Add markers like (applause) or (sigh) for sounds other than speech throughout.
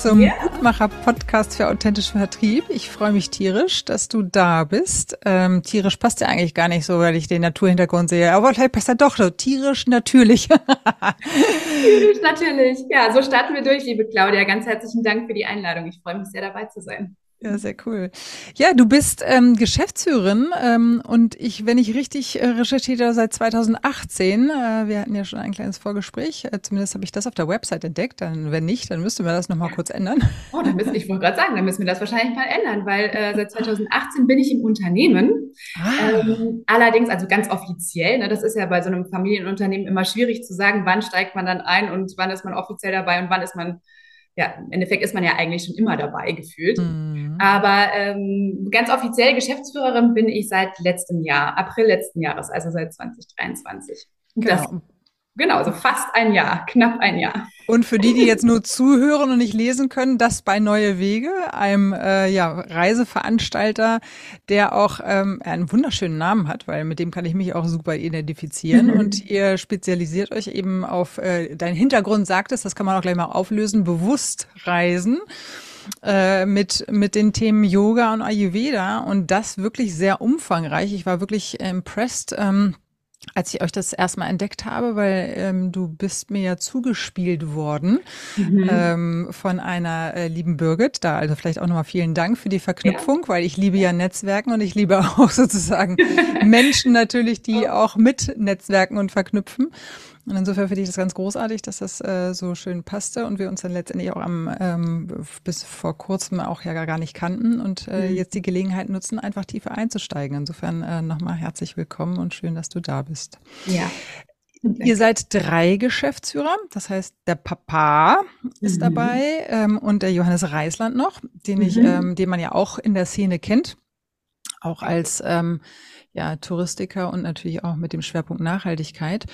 zum yeah. Mutmacher-Podcast für authentischen Vertrieb. Ich freue mich tierisch, dass du da bist. Ähm, tierisch passt ja eigentlich gar nicht so, weil ich den Naturhintergrund sehe. Aber vielleicht passt er doch so. Tierisch natürlich. tierisch natürlich. Ja, so starten wir durch, liebe Claudia. Ganz herzlichen Dank für die Einladung. Ich freue mich sehr, dabei zu sein. Ja, sehr cool. Ja, du bist ähm, Geschäftsführerin ähm, und ich, wenn ich richtig äh, recherchiert habe, seit 2018. Äh, wir hatten ja schon ein kleines Vorgespräch. Äh, zumindest habe ich das auf der Website entdeckt. Dann, wenn nicht, dann müssten wir das nochmal kurz ändern. (laughs) Oh, dann müssen, ich wollte gerade sagen, dann müssen wir das wahrscheinlich mal ändern, weil äh, seit 2018 bin ich im Unternehmen. Ah. Ähm, allerdings, also ganz offiziell. Ne, das ist ja bei so einem Familienunternehmen immer schwierig zu sagen, wann steigt man dann ein und wann ist man offiziell dabei und wann ist man ja, im Endeffekt ist man ja eigentlich schon immer dabei gefühlt. Mhm. Aber ähm, ganz offiziell Geschäftsführerin bin ich seit letztem Jahr, April letzten Jahres, also seit 2023. Genau. Das Genau, so fast ein Jahr, knapp ein Jahr. Und für die, die jetzt nur zuhören und nicht lesen können, das bei Neue Wege, einem äh, ja, Reiseveranstalter, der auch ähm, einen wunderschönen Namen hat, weil mit dem kann ich mich auch super identifizieren. (laughs) Und ihr spezialisiert euch eben auf, äh, dein Hintergrund sagt es, das kann man auch gleich mal auflösen, bewusst reisen äh, mit, mit den Themen Yoga und Ayurveda und das wirklich sehr umfangreich. Ich war wirklich impressed. Ähm, als ich euch das erstmal entdeckt habe, weil ähm, du bist mir ja zugespielt worden mhm. ähm, von einer äh, lieben Birgit. Da also vielleicht auch nochmal vielen Dank für die Verknüpfung, ja. weil ich liebe ja Netzwerken und ich liebe auch (laughs) sozusagen (laughs) Menschen natürlich, die auch mit Netzwerken und verknüpfen. Und insofern finde ich das ganz großartig, dass das äh, so schön passte und wir uns dann letztendlich auch am ähm, bis vor kurzem auch ja gar nicht kannten und äh, mhm. jetzt die Gelegenheit nutzen, einfach tiefer einzusteigen. Insofern äh, nochmal herzlich willkommen und schön, dass du da bist. Ja. Ihr seid drei Geschäftsführer, das heißt, der Papa ist mhm. dabei ähm, und der Johannes Reisland noch, den ich, mhm. ähm, den man ja auch in der Szene kennt, auch als ähm, ja, Touristiker und natürlich auch mit dem Schwerpunkt Nachhaltigkeit.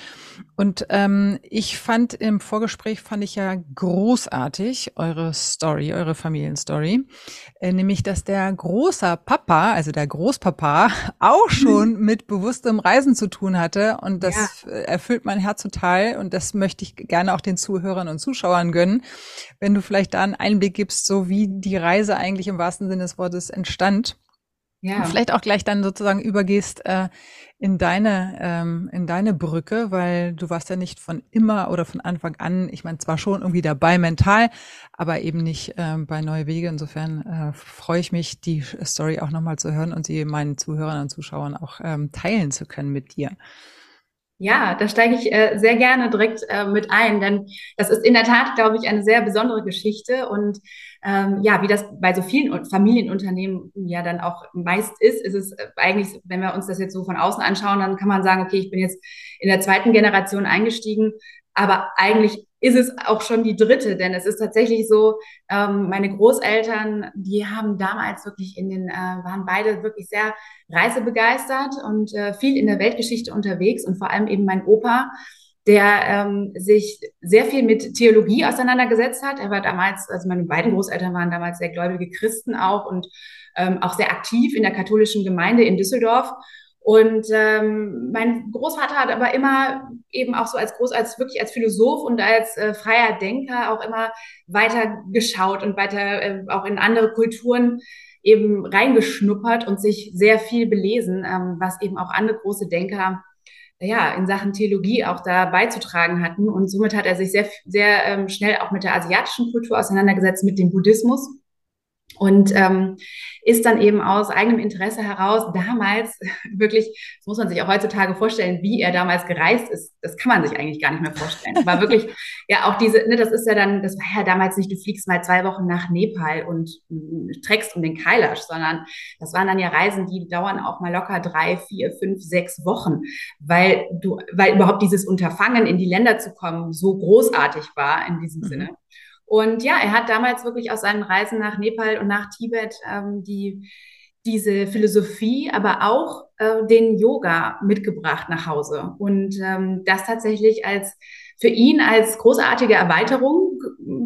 Und ähm, ich fand im Vorgespräch fand ich ja großartig eure Story, eure Familienstory, äh, nämlich dass der großer Papa, also der Großpapa, (laughs) auch schon mit bewusstem Reisen zu tun hatte und das ja. erfüllt mein Herz total und das möchte ich gerne auch den Zuhörern und Zuschauern gönnen, wenn du vielleicht da einen Einblick gibst, so wie die Reise eigentlich im wahrsten Sinne des Wortes entstand. Ja. Und vielleicht auch gleich dann sozusagen übergehst äh, in deine ähm, in deine Brücke, weil du warst ja nicht von immer oder von Anfang an, ich meine zwar schon irgendwie dabei mental, aber eben nicht ähm, bei Neue Wege. Insofern äh, freue ich mich, die Story auch nochmal zu hören und sie meinen Zuhörern und Zuschauern auch ähm, teilen zu können mit dir. Ja, da steige ich äh, sehr gerne direkt äh, mit ein, denn das ist in der Tat, glaube ich, eine sehr besondere Geschichte. Und ähm, ja, wie das bei so vielen Familienunternehmen ja dann auch meist ist, ist es äh, eigentlich, wenn wir uns das jetzt so von außen anschauen, dann kann man sagen, okay, ich bin jetzt in der zweiten Generation eingestiegen, aber eigentlich ist es auch schon die dritte, denn es ist tatsächlich so, ähm, meine Großeltern, die haben damals wirklich in den, äh, waren beide wirklich sehr reisebegeistert und äh, viel in der Weltgeschichte unterwegs und vor allem eben mein Opa, der ähm, sich sehr viel mit Theologie auseinandergesetzt hat. Er war damals, also meine beiden Großeltern waren damals sehr gläubige Christen auch und ähm, auch sehr aktiv in der katholischen Gemeinde in Düsseldorf. Und ähm, mein Großvater hat aber immer eben auch so als groß, als wirklich als Philosoph und als äh, freier Denker auch immer weiter geschaut und weiter äh, auch in andere Kulturen eben reingeschnuppert und sich sehr viel belesen, ähm, was eben auch andere große Denker ja in Sachen Theologie auch da beizutragen hatten. Und somit hat er sich sehr, sehr ähm, schnell auch mit der asiatischen Kultur auseinandergesetzt, mit dem Buddhismus und ähm, ist dann eben aus eigenem Interesse heraus damals (laughs) wirklich, das muss man sich auch heutzutage vorstellen, wie er damals gereist ist, das kann man sich eigentlich gar nicht mehr vorstellen. War wirklich, (laughs) ja auch diese, ne, das ist ja dann, das war ja damals nicht, du fliegst mal zwei Wochen nach Nepal und äh, treckst um den Kailash, sondern das waren dann ja Reisen, die dauern auch mal locker drei, vier, fünf, sechs Wochen, weil du, weil überhaupt dieses Unterfangen in die Länder zu kommen so großartig war in diesem mhm. Sinne. Und ja, er hat damals wirklich aus seinen Reisen nach Nepal und nach Tibet ähm, die, diese Philosophie, aber auch äh, den Yoga mitgebracht nach Hause. Und ähm, das tatsächlich als für ihn als großartige Erweiterung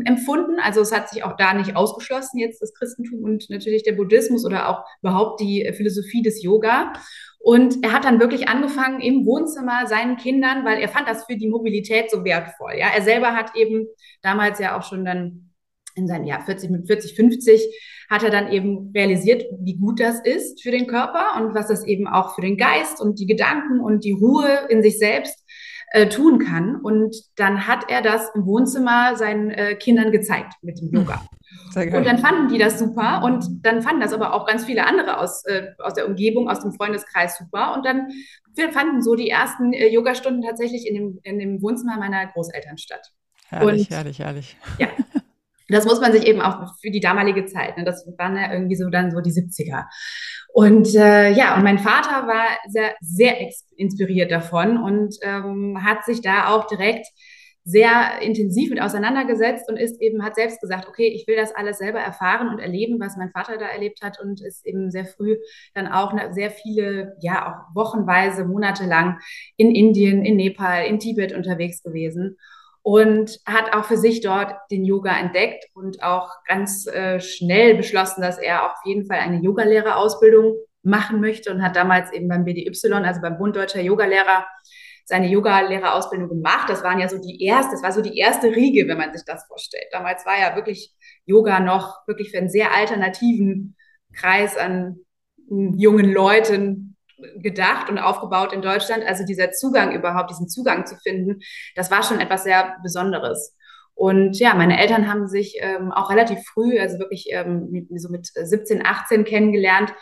empfunden. Also es hat sich auch da nicht ausgeschlossen, jetzt das Christentum und natürlich der Buddhismus oder auch überhaupt die Philosophie des Yoga. Und er hat dann wirklich angefangen im Wohnzimmer seinen Kindern, weil er fand das für die Mobilität so wertvoll. Ja, er selber hat eben damals ja auch schon dann in seinem Jahr 40 mit 40, 50 hat er dann eben realisiert, wie gut das ist für den Körper und was das eben auch für den Geist und die Gedanken und die Ruhe in sich selbst äh, tun kann. Und dann hat er das im Wohnzimmer seinen äh, Kindern gezeigt mit dem Yoga. Und dann fanden die das super und dann fanden das aber auch ganz viele andere aus, äh, aus der Umgebung, aus dem Freundeskreis super. Und dann fanden so die ersten äh, Yogastunden tatsächlich in dem, in dem Wohnzimmer meiner Großeltern statt. Herrlich, und, herrlich, herrlich. Ja. (laughs) Das muss man sich eben auch für die damalige Zeit, ne, das waren ja irgendwie so dann so die 70er. Und äh, ja, und mein Vater war sehr, sehr inspiriert davon und ähm, hat sich da auch direkt sehr intensiv mit auseinandergesetzt und ist eben, hat selbst gesagt, okay, ich will das alles selber erfahren und erleben, was mein Vater da erlebt hat und ist eben sehr früh dann auch sehr viele, ja, auch wochenweise, monatelang in Indien, in Nepal, in Tibet unterwegs gewesen und hat auch für sich dort den Yoga entdeckt und auch ganz äh, schnell beschlossen, dass er auf jeden Fall eine Yogalehrerausbildung machen möchte und hat damals eben beim BDY, also beim Bund Deutscher Yogalehrer, seine Yogalehrerausbildung gemacht. Das waren ja so die erste, das war so die erste Riege, wenn man sich das vorstellt. Damals war ja wirklich Yoga noch wirklich für einen sehr alternativen Kreis an hm, jungen Leuten gedacht und aufgebaut in Deutschland. Also dieser Zugang überhaupt, diesen Zugang zu finden, das war schon etwas sehr Besonderes. Und ja, meine Eltern haben sich ähm, auch relativ früh, also wirklich ähm, so mit 17, 18 kennengelernt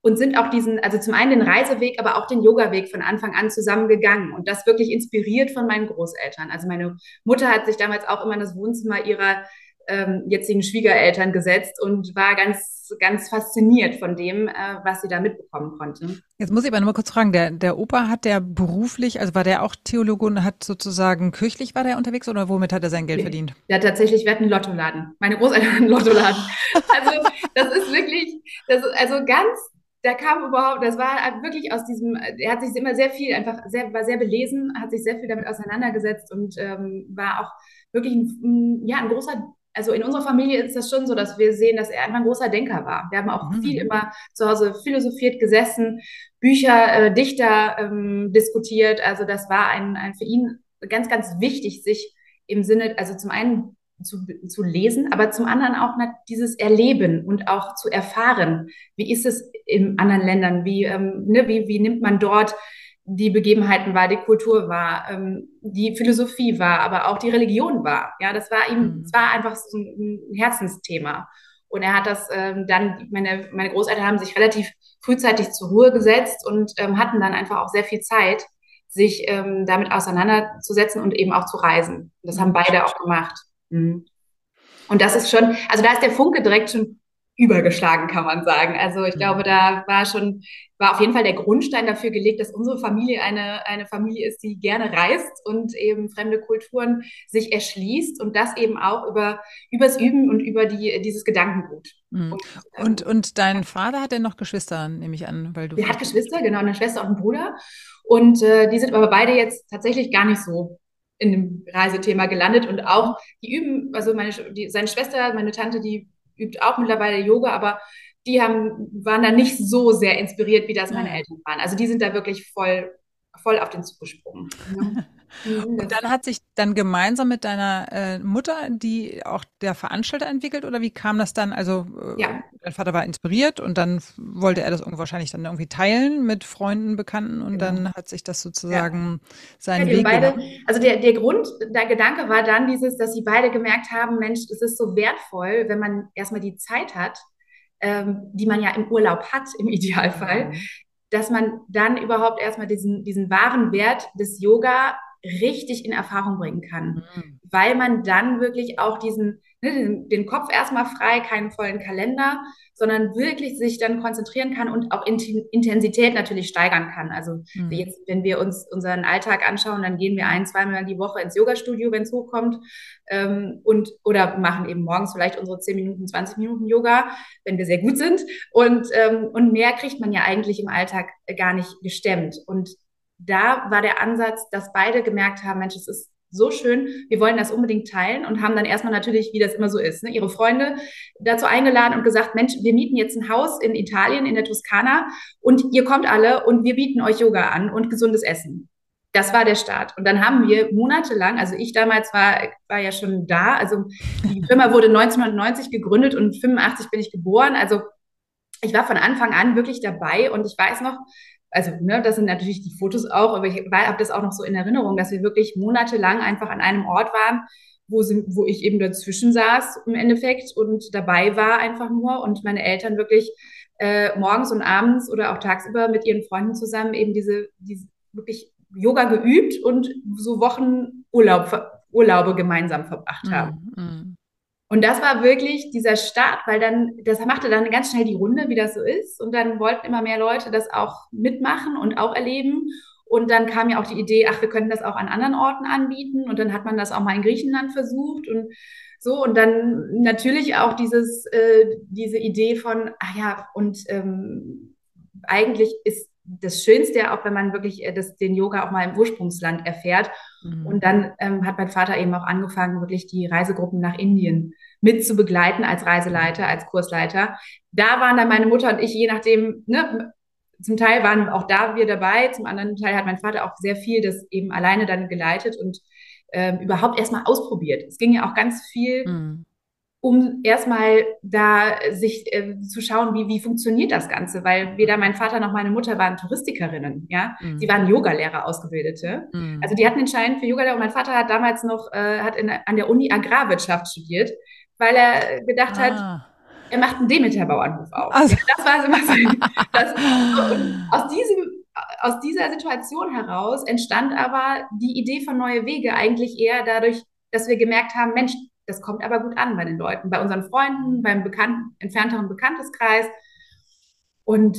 und sind auch diesen, also zum einen den Reiseweg, aber auch den Yoga-Weg von Anfang an zusammengegangen und das wirklich inspiriert von meinen Großeltern. Also meine Mutter hat sich damals auch immer in das Wohnzimmer ihrer ähm, jetzigen Schwiegereltern gesetzt und war ganz, ganz fasziniert von dem, äh, was sie da mitbekommen konnte. Jetzt muss ich aber noch mal kurz fragen, der, der Opa hat der beruflich, also war der auch Theologe und hat sozusagen kirchlich war der unterwegs oder womit hat er sein Geld verdient? Ja, tatsächlich, wir hatten einen Lottoladen. Meine Großeltern hatten einen Lottoladen. (laughs) Also das ist wirklich, das ist also ganz da kam überhaupt, das war wirklich aus diesem, er hat sich immer sehr viel, einfach sehr, war sehr belesen, hat sich sehr viel damit auseinandergesetzt und ähm, war auch wirklich ein, ja, ein großer also in unserer Familie ist das schon so, dass wir sehen, dass er einfach ein großer Denker war. Wir haben auch mhm. viel immer zu Hause philosophiert, gesessen, Bücher, äh, Dichter ähm, diskutiert. Also das war ein, ein für ihn ganz, ganz wichtig, sich im Sinne, also zum einen zu, zu lesen, aber zum anderen auch dieses Erleben und auch zu erfahren. Wie ist es in anderen Ländern? Wie, ähm, ne, wie, wie nimmt man dort die Begebenheiten wahr, die Kultur war, ähm, die Philosophie war, aber auch die Religion war. Ja, das war ihm, mhm. es war einfach so ein Herzensthema. Und er hat das ähm, dann, meine, meine Großeltern haben sich relativ frühzeitig zur Ruhe gesetzt und ähm, hatten dann einfach auch sehr viel Zeit, sich ähm, damit auseinanderzusetzen und eben auch zu reisen. Das haben beide auch gemacht. Mhm. Und das ist schon, also da ist der Funke direkt schon übergeschlagen, kann man sagen. Also ich glaube, da war schon, war auf jeden Fall der Grundstein dafür gelegt, dass unsere Familie eine, eine Familie ist, die gerne reist und eben fremde Kulturen sich erschließt und das eben auch über, übers Üben und über die, dieses Gedankengut. Mhm. Und, ähm, und, und, dein Vater hat ja noch Geschwister, nehme ich an, weil du. Der hat Geschwister, genau, eine Schwester und einen Bruder. Und äh, die sind aber beide jetzt tatsächlich gar nicht so in dem Reisethema gelandet und auch, die üben, also meine, die, seine Schwester, meine Tante, die übt auch mittlerweile Yoga, aber die haben, waren da nicht so sehr inspiriert, wie das meine Eltern waren. Also die sind da wirklich voll, voll auf den Zug gesprungen. Ja. Und dann hat sich dann gemeinsam mit deiner äh, Mutter, die auch der Veranstalter entwickelt, oder wie kam das dann? Also äh, ja. dein Vater war inspiriert und dann wollte er das wahrscheinlich dann irgendwie teilen mit Freunden, Bekannten und genau. dann hat sich das sozusagen ja. seinen ja, Weg beide, Also der, der Grund, der Gedanke war dann dieses, dass sie beide gemerkt haben, Mensch, es ist so wertvoll, wenn man erstmal die Zeit hat, ähm, die man ja im Urlaub hat, im Idealfall, mhm. dass man dann überhaupt erstmal diesen, diesen wahren Wert des Yoga richtig in Erfahrung bringen kann, mhm. weil man dann wirklich auch diesen, ne, den, den Kopf erstmal frei, keinen vollen Kalender, sondern wirklich sich dann konzentrieren kann und auch Intensität natürlich steigern kann. Also mhm. jetzt, wenn wir uns unseren Alltag anschauen, dann gehen wir ein, zweimal die Woche ins Yoga-Studio, wenn es hochkommt, ähm, und oder machen eben morgens vielleicht unsere 10 Minuten, 20 Minuten Yoga, wenn wir sehr gut sind. Und, ähm, und mehr kriegt man ja eigentlich im Alltag gar nicht gestemmt. Und da war der Ansatz, dass beide gemerkt haben, Mensch, es ist so schön, wir wollen das unbedingt teilen und haben dann erstmal natürlich, wie das immer so ist, ne, ihre Freunde dazu eingeladen und gesagt, Mensch, wir mieten jetzt ein Haus in Italien, in der Toskana und ihr kommt alle und wir bieten euch Yoga an und gesundes Essen. Das war der Start. Und dann haben wir monatelang, also ich damals war, war ja schon da, also die Firma wurde 1990 gegründet und 85 bin ich geboren, also ich war von Anfang an wirklich dabei und ich weiß noch, also ne, das sind natürlich die Fotos auch, aber ich habe das auch noch so in Erinnerung, dass wir wirklich monatelang einfach an einem Ort waren, wo, sie, wo ich eben dazwischen saß im Endeffekt und dabei war einfach nur und meine Eltern wirklich äh, morgens und abends oder auch tagsüber mit ihren Freunden zusammen eben diese, diese wirklich Yoga geübt und so Wochen Urlaub, Urlaube gemeinsam verbracht haben. Mm, mm. Und das war wirklich dieser Start, weil dann, das machte dann ganz schnell die Runde, wie das so ist. Und dann wollten immer mehr Leute das auch mitmachen und auch erleben. Und dann kam ja auch die Idee, ach, wir könnten das auch an anderen Orten anbieten. Und dann hat man das auch mal in Griechenland versucht und so. Und dann natürlich auch dieses, äh, diese Idee von, ach ja, und ähm, eigentlich ist das Schönste, auch wenn man wirklich äh, das, den Yoga auch mal im Ursprungsland erfährt. Mhm. Und dann ähm, hat mein Vater eben auch angefangen, wirklich die Reisegruppen nach Indien mit zu begleiten als Reiseleiter, als Kursleiter. Da waren dann meine Mutter und ich, je nachdem, ne, zum Teil waren auch da wir dabei, zum anderen Teil hat mein Vater auch sehr viel das eben alleine dann geleitet und ähm, überhaupt erstmal ausprobiert. Es ging ja auch ganz viel mhm um erstmal da sich äh, zu schauen, wie, wie funktioniert das Ganze, weil weder mein Vater noch meine Mutter waren Touristikerinnen, ja, mhm. sie waren Yogalehrer ausgebildete. Mhm. Also die hatten den Schein für Yogalehrer und mein Vater hat damals noch äh, hat in, an der Uni Agrarwirtschaft studiert, weil er gedacht ah. hat, er macht einen Demeter-Bauernhof auf. Also. Ja, das war immer so. (laughs) Das, aus diesem aus dieser Situation heraus entstand aber die Idee von Neue Wege eigentlich eher dadurch, dass wir gemerkt haben, Mensch, das kommt aber gut an bei den Leuten, bei unseren Freunden, beim bekannten, entfernteren Bekannteskreis. Und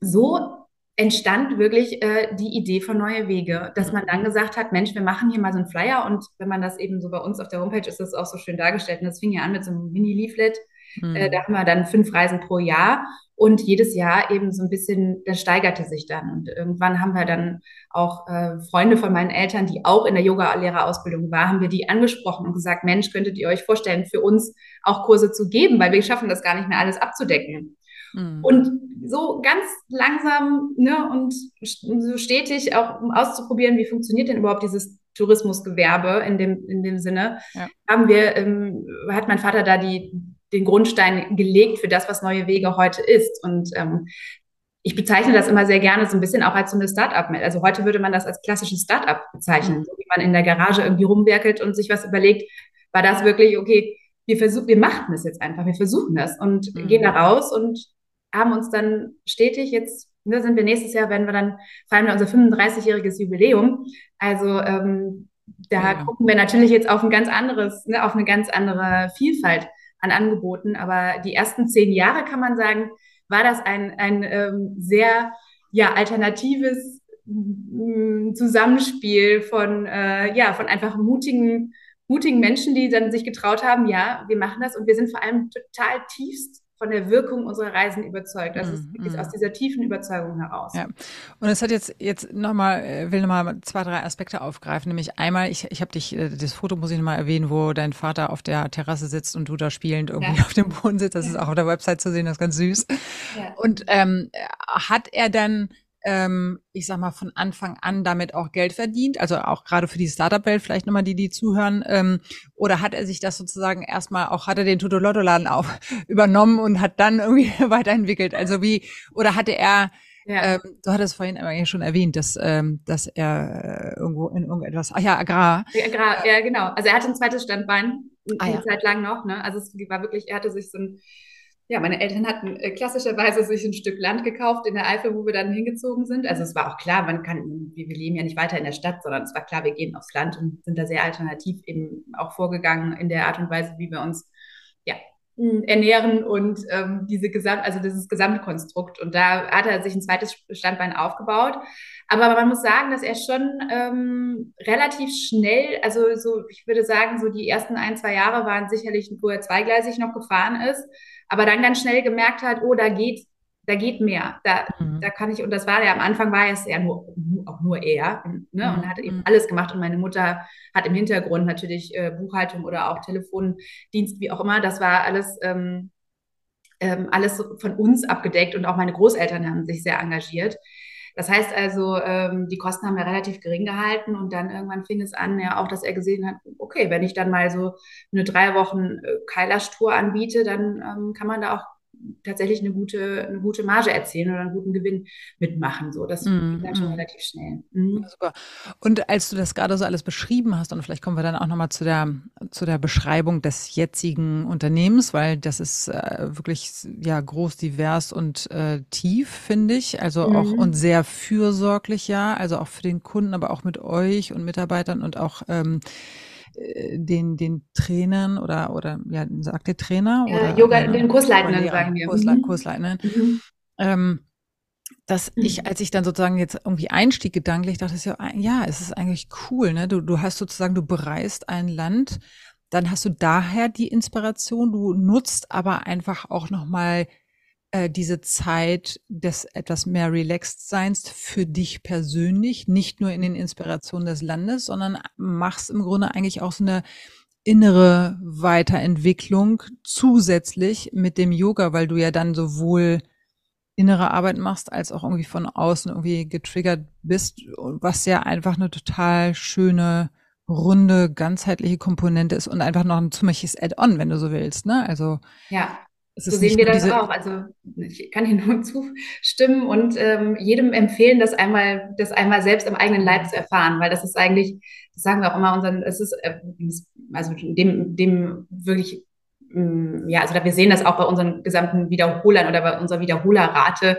so entstand wirklich äh, die Idee von Neue Wege, dass man dann gesagt hat, Mensch, wir machen hier mal so einen Flyer und wenn man das eben so bei uns auf der Homepage ist, das auch so schön dargestellt und das fing ja an mit so einem Mini-Leaflet, mhm. äh, da haben wir dann fünf Reisen pro Jahr und jedes Jahr eben so ein bisschen, das steigerte sich dann. Und irgendwann haben wir dann auch äh, Freunde von meinen Eltern, die auch in der Yoga-Lehrerausbildung waren, haben wir die angesprochen und gesagt, Mensch, könntet ihr euch vorstellen, für uns auch Kurse zu geben, weil wir schaffen das gar nicht mehr alles abzudecken. Mhm. Und so ganz langsam ne, und so stetig auch um auszuprobieren, wie funktioniert denn überhaupt dieses Tourismusgewerbe in dem, in dem Sinne, ja. haben wir, ähm, hat mein Vater da die, den Grundstein gelegt für das, was neue Wege heute ist. Und ähm, ich bezeichne das immer sehr gerne so ein bisschen auch als so eine Start-up. Also heute würde man das als klassisches Start-up bezeichnen, mhm. so wie man in der Garage irgendwie rumwerkelt und sich was überlegt, war das wirklich, okay, wir versuchen, wir machen das jetzt einfach, wir versuchen das und mhm. gehen da raus und haben uns dann stetig jetzt, ne, sind wir nächstes Jahr, werden wir dann, feiern wir unser 35-jähriges Jubiläum. Also ähm, da ja. gucken wir natürlich jetzt auf ein ganz anderes, ne, auf eine ganz andere Vielfalt an Angeboten. Aber die ersten zehn Jahre kann man sagen, war das ein, ein ähm, sehr ja, alternatives mm, Zusammenspiel von, äh, ja, von einfach mutigen, mutigen Menschen, die dann sich getraut haben, ja, wir machen das und wir sind vor allem total tiefst von der Wirkung unserer Reisen überzeugt. Das ist wirklich mm. aus dieser tiefen Überzeugung heraus. Ja. Und es hat jetzt, jetzt nochmal, äh, will nochmal zwei, drei Aspekte aufgreifen. Nämlich einmal, ich, ich habe dich, äh, das Foto muss ich nochmal erwähnen, wo dein Vater auf der Terrasse sitzt und du da spielend irgendwie ja. auf dem Boden sitzt. Das ist auch auf der Website zu sehen, das ist ganz süß. Ja. Und ähm, hat er dann ähm, ich sag mal, von Anfang an damit auch Geld verdient? Also auch gerade für die Startup-Welt, vielleicht nochmal die, die zuhören. Ähm, oder hat er sich das sozusagen erstmal auch, hat er den Tutolotto-Laden auch (laughs) übernommen und hat dann irgendwie (laughs) weiterentwickelt? Also wie, oder hatte er, ja. ähm, du hattest vorhin schon erwähnt, dass, ähm, dass er äh, irgendwo in irgendetwas, ach ja, Agrar. Agrar, ja, genau. Also er hatte ein zweites Standbein, ah, eine ja. Zeit lang noch, ne? Also es war wirklich, er hatte sich so ein ja, meine Eltern hatten äh, klassischerweise sich ein Stück Land gekauft in der Eifel, wo wir dann hingezogen sind. Also es war auch klar, man kann, wir, leben ja nicht weiter in der Stadt, sondern es war klar, wir gehen aufs Land und sind da sehr alternativ eben auch vorgegangen in der Art und Weise, wie wir uns ja, ernähren und ähm, diese Gesamt, also dieses Gesamtkonstrukt. Und da hat er sich ein zweites Standbein aufgebaut. Aber man muss sagen, dass er schon ähm, relativ schnell, also so, ich würde sagen, so die ersten ein, zwei Jahre waren sicherlich, wo er zweigleisig noch gefahren ist aber dann ganz schnell gemerkt hat, oh, da geht, da geht mehr. Da, mhm. da kann ich, und das war ja am Anfang war es ja nur, auch nur er, ne, mhm. und hat eben mhm. alles gemacht. Und meine Mutter hat im Hintergrund natürlich äh, Buchhaltung oder auch Telefondienst, wie auch immer. Das war alles, ähm, ähm, alles von uns abgedeckt und auch meine Großeltern haben sich sehr engagiert. Das heißt also, ähm, die Kosten haben wir relativ gering gehalten und dann irgendwann fing es an, ja auch, dass er gesehen hat, okay, wenn ich dann mal so eine drei Wochen äh, Kailash-Tour anbiete, dann ähm, kann man da auch tatsächlich eine gute, eine gute Marge erzielen oder einen guten Gewinn mitmachen. So, das mm, geht dann schon mm. relativ schnell. Mhm. Super. Und als du das gerade so alles beschrieben hast, und vielleicht kommen wir dann auch nochmal zu der, zu der Beschreibung des jetzigen Unternehmens, weil das ist äh, wirklich ja groß, divers und äh, tief, finde ich. Also mhm. auch und sehr fürsorglich, ja, also auch für den Kunden, aber auch mit euch und Mitarbeitern und auch ähm, äh, den, den Trainern oder, oder ja, sagt der Trainer? Ja, oder, Yoga, den Kursleitenden sagen wir. Kursle mhm. Kursleitenden. Mhm. Ähm, dass mhm. ich, als ich dann sozusagen jetzt irgendwie einstieg gedanklich, dachte ich ja, ja, es ist eigentlich cool, ne? Du, du hast sozusagen, du bereist ein Land, dann hast du daher die Inspiration, du nutzt aber einfach auch nochmal äh, diese Zeit des etwas mehr relaxed Seins für dich persönlich, nicht nur in den Inspirationen des Landes, sondern machst im Grunde eigentlich auch so eine innere Weiterentwicklung zusätzlich mit dem Yoga, weil du ja dann sowohl innere Arbeit machst, als auch irgendwie von außen irgendwie getriggert bist, was ja einfach eine total schöne, runde, ganzheitliche Komponente ist und einfach noch ein ziemliches Add-on, wenn du so willst, ne? Also. Ja so sehen wir das auch. Also ich kann hier nur (laughs) zustimmen und ähm, jedem empfehlen, das einmal, das einmal selbst im eigenen Leib zu erfahren, weil das ist eigentlich, das sagen wir auch immer unseren, es ist, äh, also dem, dem wirklich, ähm, ja, also wir sehen das auch bei unseren gesamten Wiederholern oder bei unserer Wiederholerrate,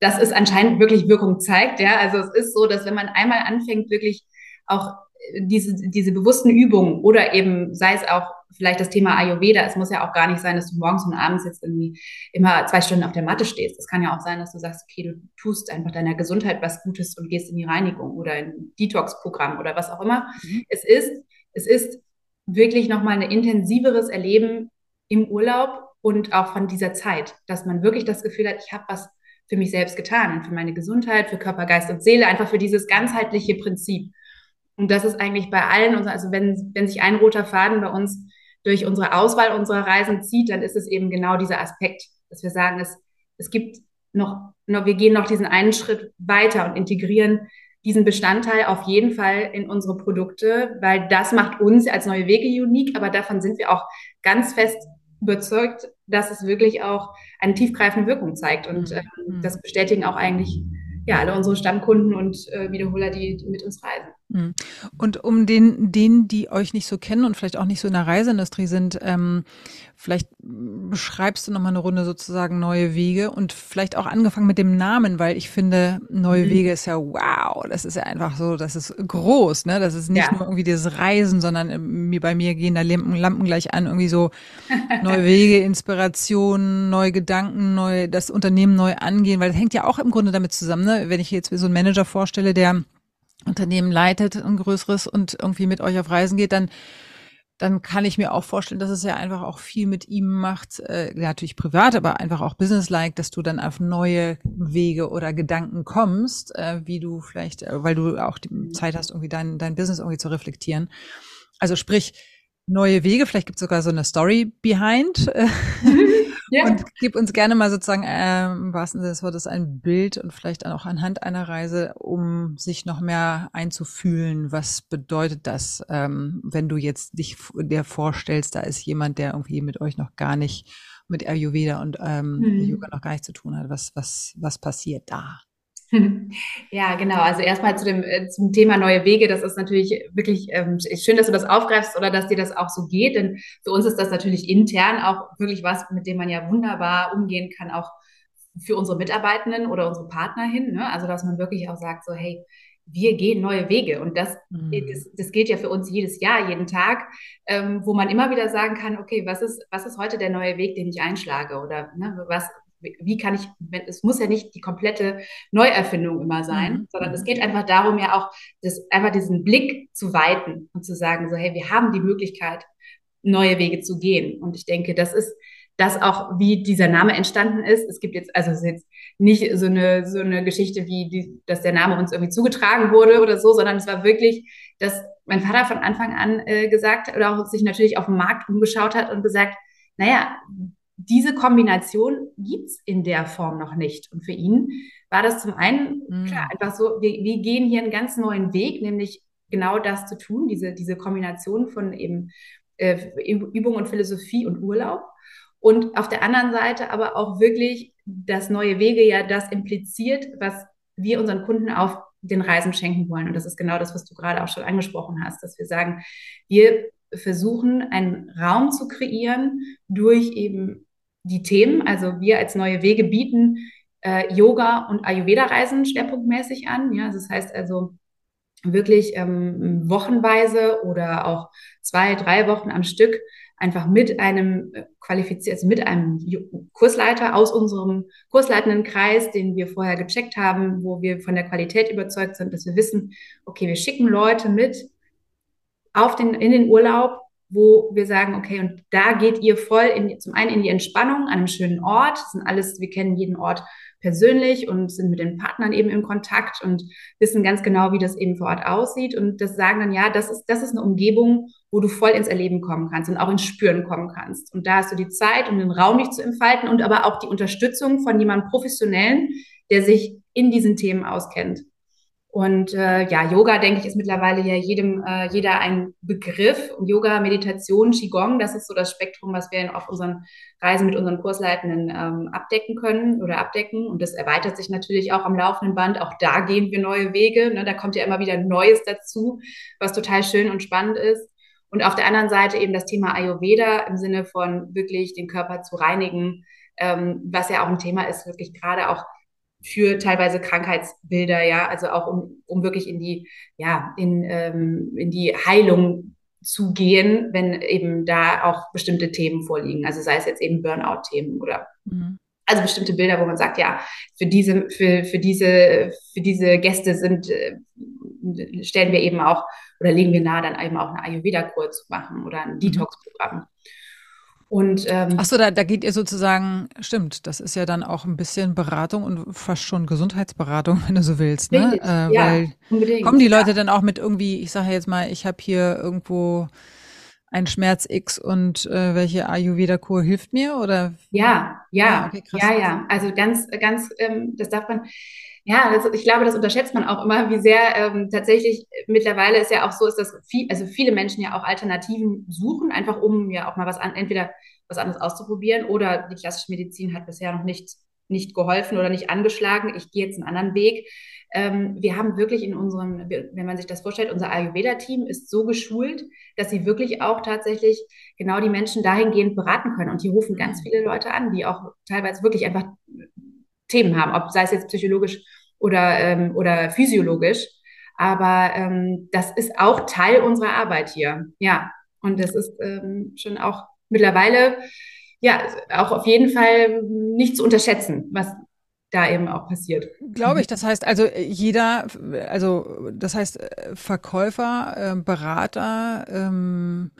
dass es anscheinend wirklich Wirkung zeigt. Ja, also es ist so, dass wenn man einmal anfängt, wirklich auch diese, diese bewussten Übungen oder eben sei es auch vielleicht das Thema Ayurveda. Es muss ja auch gar nicht sein, dass du morgens und abends jetzt irgendwie immer zwei Stunden auf der Matte stehst. Es kann ja auch sein, dass du sagst, okay, du tust einfach deiner Gesundheit was Gutes und gehst in die Reinigung oder in ein Detox-Programm oder was auch immer. Mhm. Es ist, es ist wirklich nochmal ein intensiveres Erleben im Urlaub und auch von dieser Zeit, dass man wirklich das Gefühl hat, ich habe was für mich selbst getan und für meine Gesundheit, für Körper, Geist und Seele, einfach für dieses ganzheitliche Prinzip. Und das ist eigentlich bei allen, also wenn, wenn sich ein roter Faden bei uns durch unsere Auswahl unserer Reisen zieht, dann ist es eben genau dieser Aspekt, dass wir sagen, es, es gibt noch, noch, wir gehen noch diesen einen Schritt weiter und integrieren diesen Bestandteil auf jeden Fall in unsere Produkte, weil das macht uns als neue Wege unique, aber davon sind wir auch ganz fest überzeugt, dass es wirklich auch eine tiefgreifende Wirkung zeigt. Und äh, das bestätigen auch eigentlich ja, alle unsere Stammkunden und äh, Wiederholer, die, die mit uns reisen. Mhm. Und um den, denen, die euch nicht so kennen und vielleicht auch nicht so in der Reiseindustrie sind, ähm, vielleicht beschreibst du nochmal eine Runde sozusagen neue Wege und vielleicht auch angefangen mit dem Namen, weil ich finde, neue mhm. Wege ist ja wow, das ist ja einfach so, das ist groß, ne? Das ist nicht ja. nur irgendwie das Reisen, sondern äh, bei mir gehen da Lampen, Lampen gleich an, irgendwie so (laughs) neue Wege, Inspiration, neue Gedanken, neu, das Unternehmen neu angehen, weil das hängt ja auch im Grunde damit zusammen, ne? Wenn ich jetzt so einen Manager vorstelle, der Unternehmen leitet, ein größeres und irgendwie mit euch auf Reisen geht, dann dann kann ich mir auch vorstellen, dass es ja einfach auch viel mit ihm macht, äh, natürlich privat, aber einfach auch businesslike, dass du dann auf neue Wege oder Gedanken kommst, äh, wie du vielleicht, äh, weil du auch die Zeit hast, irgendwie dein, dein Business irgendwie zu reflektieren. Also sprich, neue Wege, vielleicht gibt es sogar so eine Story behind. Äh, (laughs) ja. Und gib uns gerne mal sozusagen äh, im wahrsten Sinne des Wortes ein Bild und vielleicht auch anhand einer Reise, um sich noch mehr einzufühlen. Was bedeutet das, ähm, wenn du jetzt dich dir vorstellst, da ist jemand, der irgendwie mit euch noch gar nicht mit Ayurveda und ähm, mhm. Yoga noch gar nichts zu tun hat. Was, was, was passiert da? (laughs) Ja, genau. Also erstmal zu dem, äh, zum Thema neue Wege. Das ist natürlich wirklich ähm, schön, dass du das aufgreifst oder dass dir das auch so geht. Denn für uns ist das natürlich intern auch wirklich was, mit dem man ja wunderbar umgehen kann, auch für unsere Mitarbeitenden oder unsere Partner hin. Ne? Also dass man wirklich auch sagt, so hey, wir gehen neue Wege. Und das, mhm. das, das, geht ja für uns jedes Jahr, jeden Tag, ähm, wo man immer wieder sagen kann, okay, was ist, was ist heute der neue Weg, den ich einschlage? Oder ne, was, wie kann ich, es muss ja nicht die komplette Neuerfindung immer sein, mhm. sondern es geht einfach darum, ja auch das, einfach diesen Blick zu weiten und zu sagen, so, hey, wir haben die Möglichkeit, neue Wege zu gehen. Und ich denke, das ist das auch, wie dieser Name entstanden ist. Es gibt jetzt, also es ist jetzt nicht so eine, so eine Geschichte, wie die, dass der Name uns irgendwie zugetragen wurde oder so, sondern es war wirklich, dass mein Vater von Anfang an äh, gesagt oder auch sich natürlich auf dem Markt umgeschaut hat und gesagt, naja, diese Kombination gibt's in der Form noch nicht. Und für ihn war das zum einen, mhm. klar, einfach so, wir, wir gehen hier einen ganz neuen Weg, nämlich genau das zu tun, diese, diese Kombination von eben äh, Übung und Philosophie und Urlaub. Und auf der anderen Seite aber auch wirklich das neue Wege ja das impliziert, was wir unseren Kunden auf den Reisen schenken wollen. Und das ist genau das, was du gerade auch schon angesprochen hast, dass wir sagen, wir versuchen, einen Raum zu kreieren durch eben die Themen. Also wir als neue Wege bieten äh, Yoga und Ayurveda-Reisen schwerpunktmäßig an. Ja, das heißt also wirklich ähm, wochenweise oder auch zwei, drei Wochen am Stück einfach mit einem äh, qualifiziert, also mit einem Kursleiter aus unserem kursleitenden Kreis, den wir vorher gecheckt haben, wo wir von der Qualität überzeugt sind, dass wir wissen, okay, wir schicken Leute mit auf den, in den Urlaub, wo wir sagen, okay, und da geht ihr voll in, zum einen in die Entspannung an einem schönen Ort. Das sind alles, wir kennen jeden Ort persönlich und sind mit den Partnern eben in Kontakt und wissen ganz genau, wie das eben vor Ort aussieht. Und das sagen dann, ja, das ist, das ist eine Umgebung, wo du voll ins Erleben kommen kannst und auch ins Spüren kommen kannst. Und da hast du die Zeit, um den Raum nicht zu entfalten und aber auch die Unterstützung von jemandem Professionellen, der sich in diesen Themen auskennt. Und äh, ja, Yoga, denke ich, ist mittlerweile ja jedem, äh, jeder ein Begriff. Yoga, Meditation, Qigong, das ist so das Spektrum, was wir auf unseren Reisen mit unseren Kursleitenden ähm, abdecken können oder abdecken. Und das erweitert sich natürlich auch am laufenden Band. Auch da gehen wir neue Wege. Ne? Da kommt ja immer wieder Neues dazu, was total schön und spannend ist. Und auf der anderen Seite eben das Thema Ayurveda im Sinne von wirklich den Körper zu reinigen, ähm, was ja auch ein Thema ist, wirklich gerade auch für teilweise Krankheitsbilder, ja, also auch um, um wirklich in die, ja, in, ähm, in die Heilung zu gehen, wenn eben da auch bestimmte Themen vorliegen. Also sei es jetzt eben Burnout-Themen oder mhm. also bestimmte Bilder, wo man sagt, ja, für diese, für, für diese, für diese Gäste sind, äh, stellen wir eben auch oder legen wir nahe, dann eben auch eine Ayurveda-Kur zu machen oder ein mhm. Detox-Programm. Und ähm, ach so, da, da geht ihr sozusagen, stimmt, das ist ja dann auch ein bisschen Beratung und fast schon Gesundheitsberatung, (laughs) wenn du so willst, ne? Äh, ja, weil kommen die Leute ja. dann auch mit irgendwie, ich sage jetzt mal, ich habe hier irgendwo einen Schmerz X und äh, welche Ayurveda-Kur hilft mir oder? Ja, ja, ja, okay, ja, ja. Also ganz, ganz, ähm, das darf man. Ja, das, ich glaube, das unterschätzt man auch immer, wie sehr ähm, tatsächlich mittlerweile ist ja auch so, ist, dass viel, also viele Menschen ja auch Alternativen suchen, einfach um ja auch mal was an, entweder was anderes auszuprobieren oder die klassische Medizin hat bisher noch nicht, nicht geholfen oder nicht angeschlagen. Ich gehe jetzt einen anderen Weg. Ähm, wir haben wirklich in unserem, wenn man sich das vorstellt, unser Ayurveda-Team ist so geschult, dass sie wirklich auch tatsächlich genau die Menschen dahingehend beraten können. Und hier rufen ganz mhm. viele Leute an, die auch teilweise wirklich einfach Themen haben, ob sei es jetzt psychologisch oder, ähm, oder physiologisch. Aber ähm, das ist auch Teil unserer Arbeit hier. Ja, und das ist ähm, schon auch mittlerweile, ja, auch auf jeden Fall nicht zu unterschätzen, was da eben auch passiert. Glaube ich. Das heißt also jeder, also das heißt Verkäufer, äh, Berater, ähm,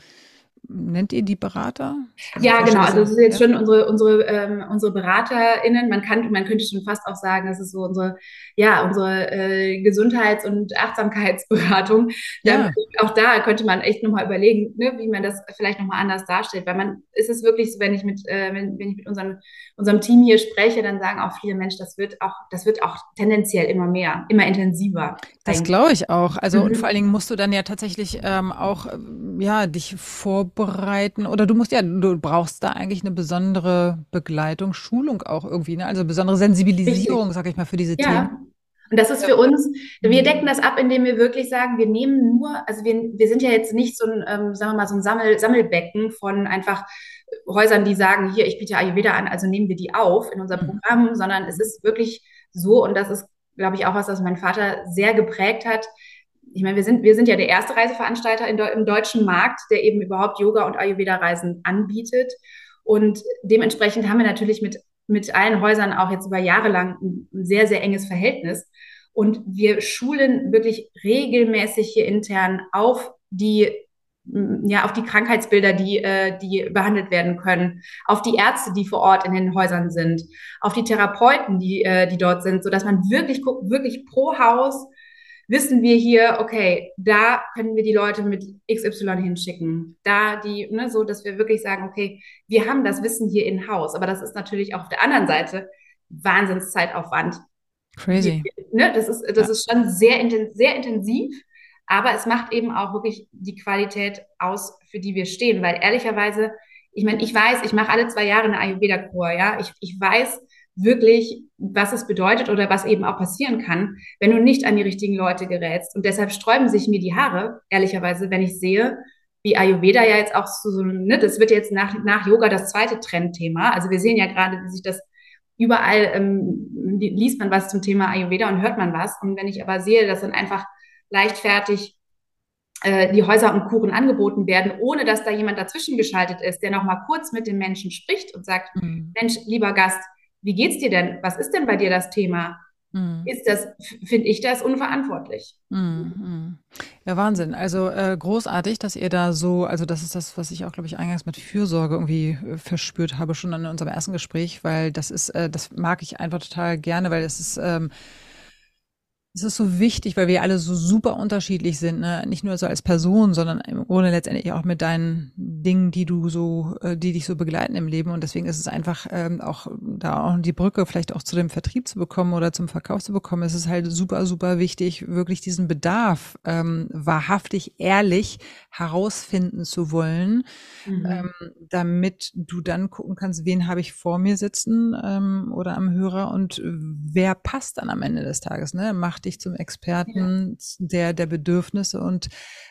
nennt ihr die Berater? Ja, genau. Also das ist jetzt schon unsere, unsere, ähm, unsere BeraterInnen. Man kann, man könnte schon fast auch sagen, das ist so unsere, ja, unsere äh, Gesundheits- und Achtsamkeitsberatung. Ja. auch da könnte man echt nochmal überlegen, ne, wie man das vielleicht nochmal anders darstellt. Weil man, ist es wirklich so, wenn ich mit, äh, wenn, wenn ich mit unserem, unserem Team hier spreche, dann sagen auch viele Menschen, das wird auch, das wird auch tendenziell immer mehr, immer intensiver. Das glaube ich auch. Also, mhm. und vor allen Dingen musst du dann ja tatsächlich ähm, auch, ja, dich vor vorbereiten? Oder du musst ja, du brauchst da eigentlich eine besondere Begleitung, Schulung auch irgendwie, ne? Also besondere Sensibilisierung, sag ich mal, für diese ja. Themen. Und das ist für uns, wir decken das ab, indem wir wirklich sagen, wir nehmen nur, also wir, wir sind ja jetzt nicht so ein, ähm, sagen wir mal, so ein Sammel, Sammelbecken von einfach Häusern, die sagen, hier, ich biete Ayurveda an, also nehmen wir die auf in unser mhm. Programm, sondern es ist wirklich so, und das ist, glaube ich, auch was, das mein Vater sehr geprägt hat. Ich meine, wir sind, wir sind ja der erste Reiseveranstalter im deutschen Markt, der eben überhaupt Yoga- und Ayurveda-Reisen anbietet. Und dementsprechend haben wir natürlich mit mit allen Häusern auch jetzt über Jahre lang ein sehr, sehr enges Verhältnis. Und wir schulen wirklich regelmäßig hier intern auf die ja, auf die Krankheitsbilder, die, äh, die behandelt werden können, auf die Ärzte, die vor Ort in den Häusern sind, auf die Therapeuten, die, äh, die dort sind, so dass man wirklich wirklich pro Haus wissen wir hier, okay, da können wir die Leute mit XY hinschicken. Da die, ne, so, dass wir wirklich sagen, okay, wir haben das Wissen hier in Haus. Aber das ist natürlich auch auf der anderen Seite Wahnsinnszeitaufwand. Crazy. Ne, das ist, das ja. ist schon sehr, sehr intensiv. Aber es macht eben auch wirklich die Qualität aus, für die wir stehen. Weil ehrlicherweise, ich meine, ich weiß, ich mache alle zwei Jahre eine Ayurveda-Kur, ja. Ich, ich weiß, wirklich, was es bedeutet oder was eben auch passieren kann, wenn du nicht an die richtigen Leute gerätst. Und deshalb sträuben sich mir die Haare, ehrlicherweise, wenn ich sehe, wie Ayurveda ja jetzt auch so, ne, das wird jetzt nach, nach Yoga das zweite Trendthema. Also wir sehen ja gerade, wie sich das überall ähm, liest man was zum Thema Ayurveda und hört man was. Und wenn ich aber sehe, dass dann einfach leichtfertig äh, die Häuser und Kuchen angeboten werden, ohne dass da jemand dazwischen geschaltet ist, der noch mal kurz mit den Menschen spricht und sagt, mhm. Mensch, lieber Gast, wie geht's dir denn? Was ist denn bei dir das Thema? Mhm. Ist das, finde ich das unverantwortlich. Mhm. Ja, Wahnsinn. Also äh, großartig, dass ihr da so, also das ist das, was ich auch, glaube ich, eingangs mit Fürsorge irgendwie äh, verspürt habe, schon in unserem ersten Gespräch, weil das ist, äh, das mag ich einfach total gerne, weil es ist, ähm, es ist so wichtig, weil wir alle so super unterschiedlich sind, ne? nicht nur so als Person, sondern im Grunde letztendlich auch mit deinen Dingen, die du so, äh, die dich so begleiten im Leben. Und deswegen ist es einfach ähm, auch da auch die Brücke vielleicht auch zu dem Vertrieb zu bekommen oder zum Verkauf zu bekommen. Es ist halt super, super wichtig, wirklich diesen Bedarf ähm, wahrhaftig, ehrlich herausfinden zu wollen, mhm. ähm, damit du dann gucken kannst, wen habe ich vor mir sitzen ähm, oder am Hörer und wer passt dann am Ende des Tages. Ne? Macht dich zum Experten ja. der, der Bedürfnisse und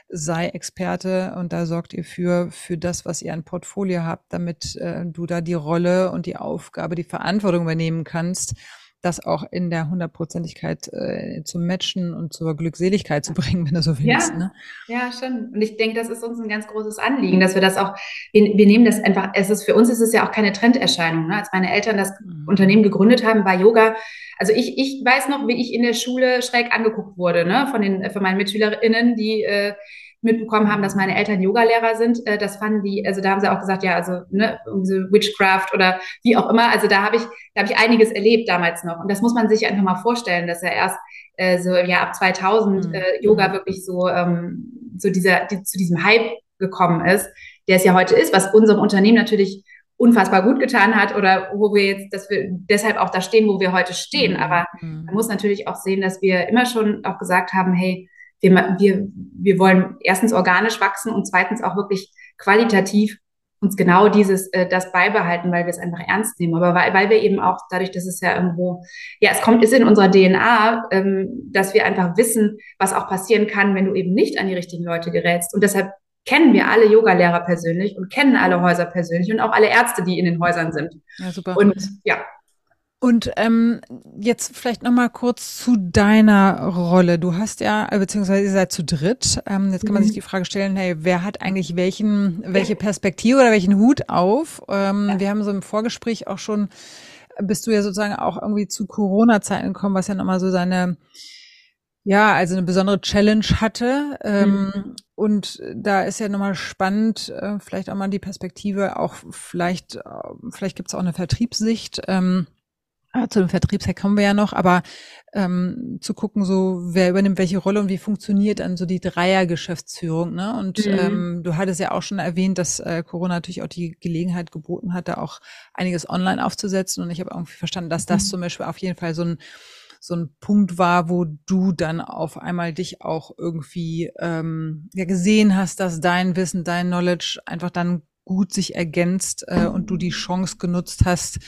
sei Experte und da sorgt ihr für, für das, was ihr an Portfolio habt, damit äh, du da die Rolle und die Aufgabe, die Verantwortung übernehmen kannst, das auch in der Hundertprozentigkeit äh, zu matchen und zur Glückseligkeit zu bringen, wenn du so willst. Ja, ne? ja schon. Und ich denke, das ist uns ein ganz großes Anliegen, dass wir das auch, wir, wir nehmen das einfach, es ist für uns ist es ja auch keine Trenderscheinung. Ne? Als meine Eltern das mhm. Unternehmen gegründet haben, war Yoga. Also ich, ich weiß noch, wie ich in der Schule schräg angeguckt wurde, ne, von den, von meinen MitschülerInnen, die äh, mitbekommen haben, dass meine Eltern Yogalehrer sind, äh, das fanden die, also da haben sie auch gesagt, ja, also ne, so Witchcraft oder wie auch immer. Also da habe ich, da habe ich einiges erlebt damals noch. Und das muss man sich einfach mal vorstellen, dass er erst äh, so ja ab 2000 mhm. äh, Yoga wirklich so ähm, so dieser die, zu diesem Hype gekommen ist, der es ja heute ist, was unserem Unternehmen natürlich unfassbar gut getan hat oder wo wir jetzt, dass wir deshalb auch da stehen, wo wir heute stehen. Mhm. Aber mhm. man muss natürlich auch sehen, dass wir immer schon auch gesagt haben, hey, wir, wir, wir wollen erstens organisch wachsen und zweitens auch wirklich qualitativ uns genau dieses, äh, das beibehalten, weil wir es einfach ernst nehmen. Aber weil, weil wir eben auch dadurch, dass es ja irgendwo, ja, es kommt, ist in unserer DNA, ähm, dass wir einfach wissen, was auch passieren kann, wenn du eben nicht an die richtigen Leute gerätst. Und deshalb kennen wir alle Yogalehrer persönlich und kennen alle Häuser persönlich und auch alle Ärzte, die in den Häusern sind. Ja, super. Und ja, und ähm, jetzt vielleicht noch mal kurz zu deiner Rolle. Du hast ja, äh, beziehungsweise ihr seid zu dritt. Ähm, jetzt kann man mhm. sich die Frage stellen, hey, wer hat eigentlich welchen, welche Perspektive oder welchen Hut auf? Ähm, ja. Wir haben so im Vorgespräch auch schon, bist du ja sozusagen auch irgendwie zu Corona-Zeiten gekommen, was ja nochmal so seine, ja, also eine besondere Challenge hatte. Ähm, mhm. Und da ist ja nochmal spannend, äh, vielleicht auch mal die Perspektive, auch vielleicht, äh, vielleicht gibt es auch eine Vertriebssicht. Ähm, zu dem Vertriebshack kommen wir ja noch, aber ähm, zu gucken, so wer übernimmt welche Rolle und wie funktioniert dann so die Dreier-Geschäftsführung. Ne? Und mhm. ähm, du hattest ja auch schon erwähnt, dass äh, Corona natürlich auch die Gelegenheit geboten hat, da auch einiges online aufzusetzen. Und ich habe irgendwie verstanden, dass das mhm. zum Beispiel auf jeden Fall so ein so ein Punkt war, wo du dann auf einmal dich auch irgendwie ähm, ja gesehen hast, dass dein Wissen, dein Knowledge einfach dann gut sich ergänzt äh, und du die Chance genutzt hast,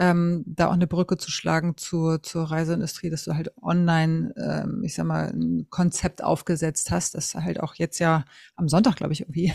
ähm, da auch eine Brücke zu schlagen zur, zur Reiseindustrie, dass du halt online, ähm, ich sag mal, ein Konzept aufgesetzt hast, das halt auch jetzt ja am Sonntag, glaube ich, irgendwie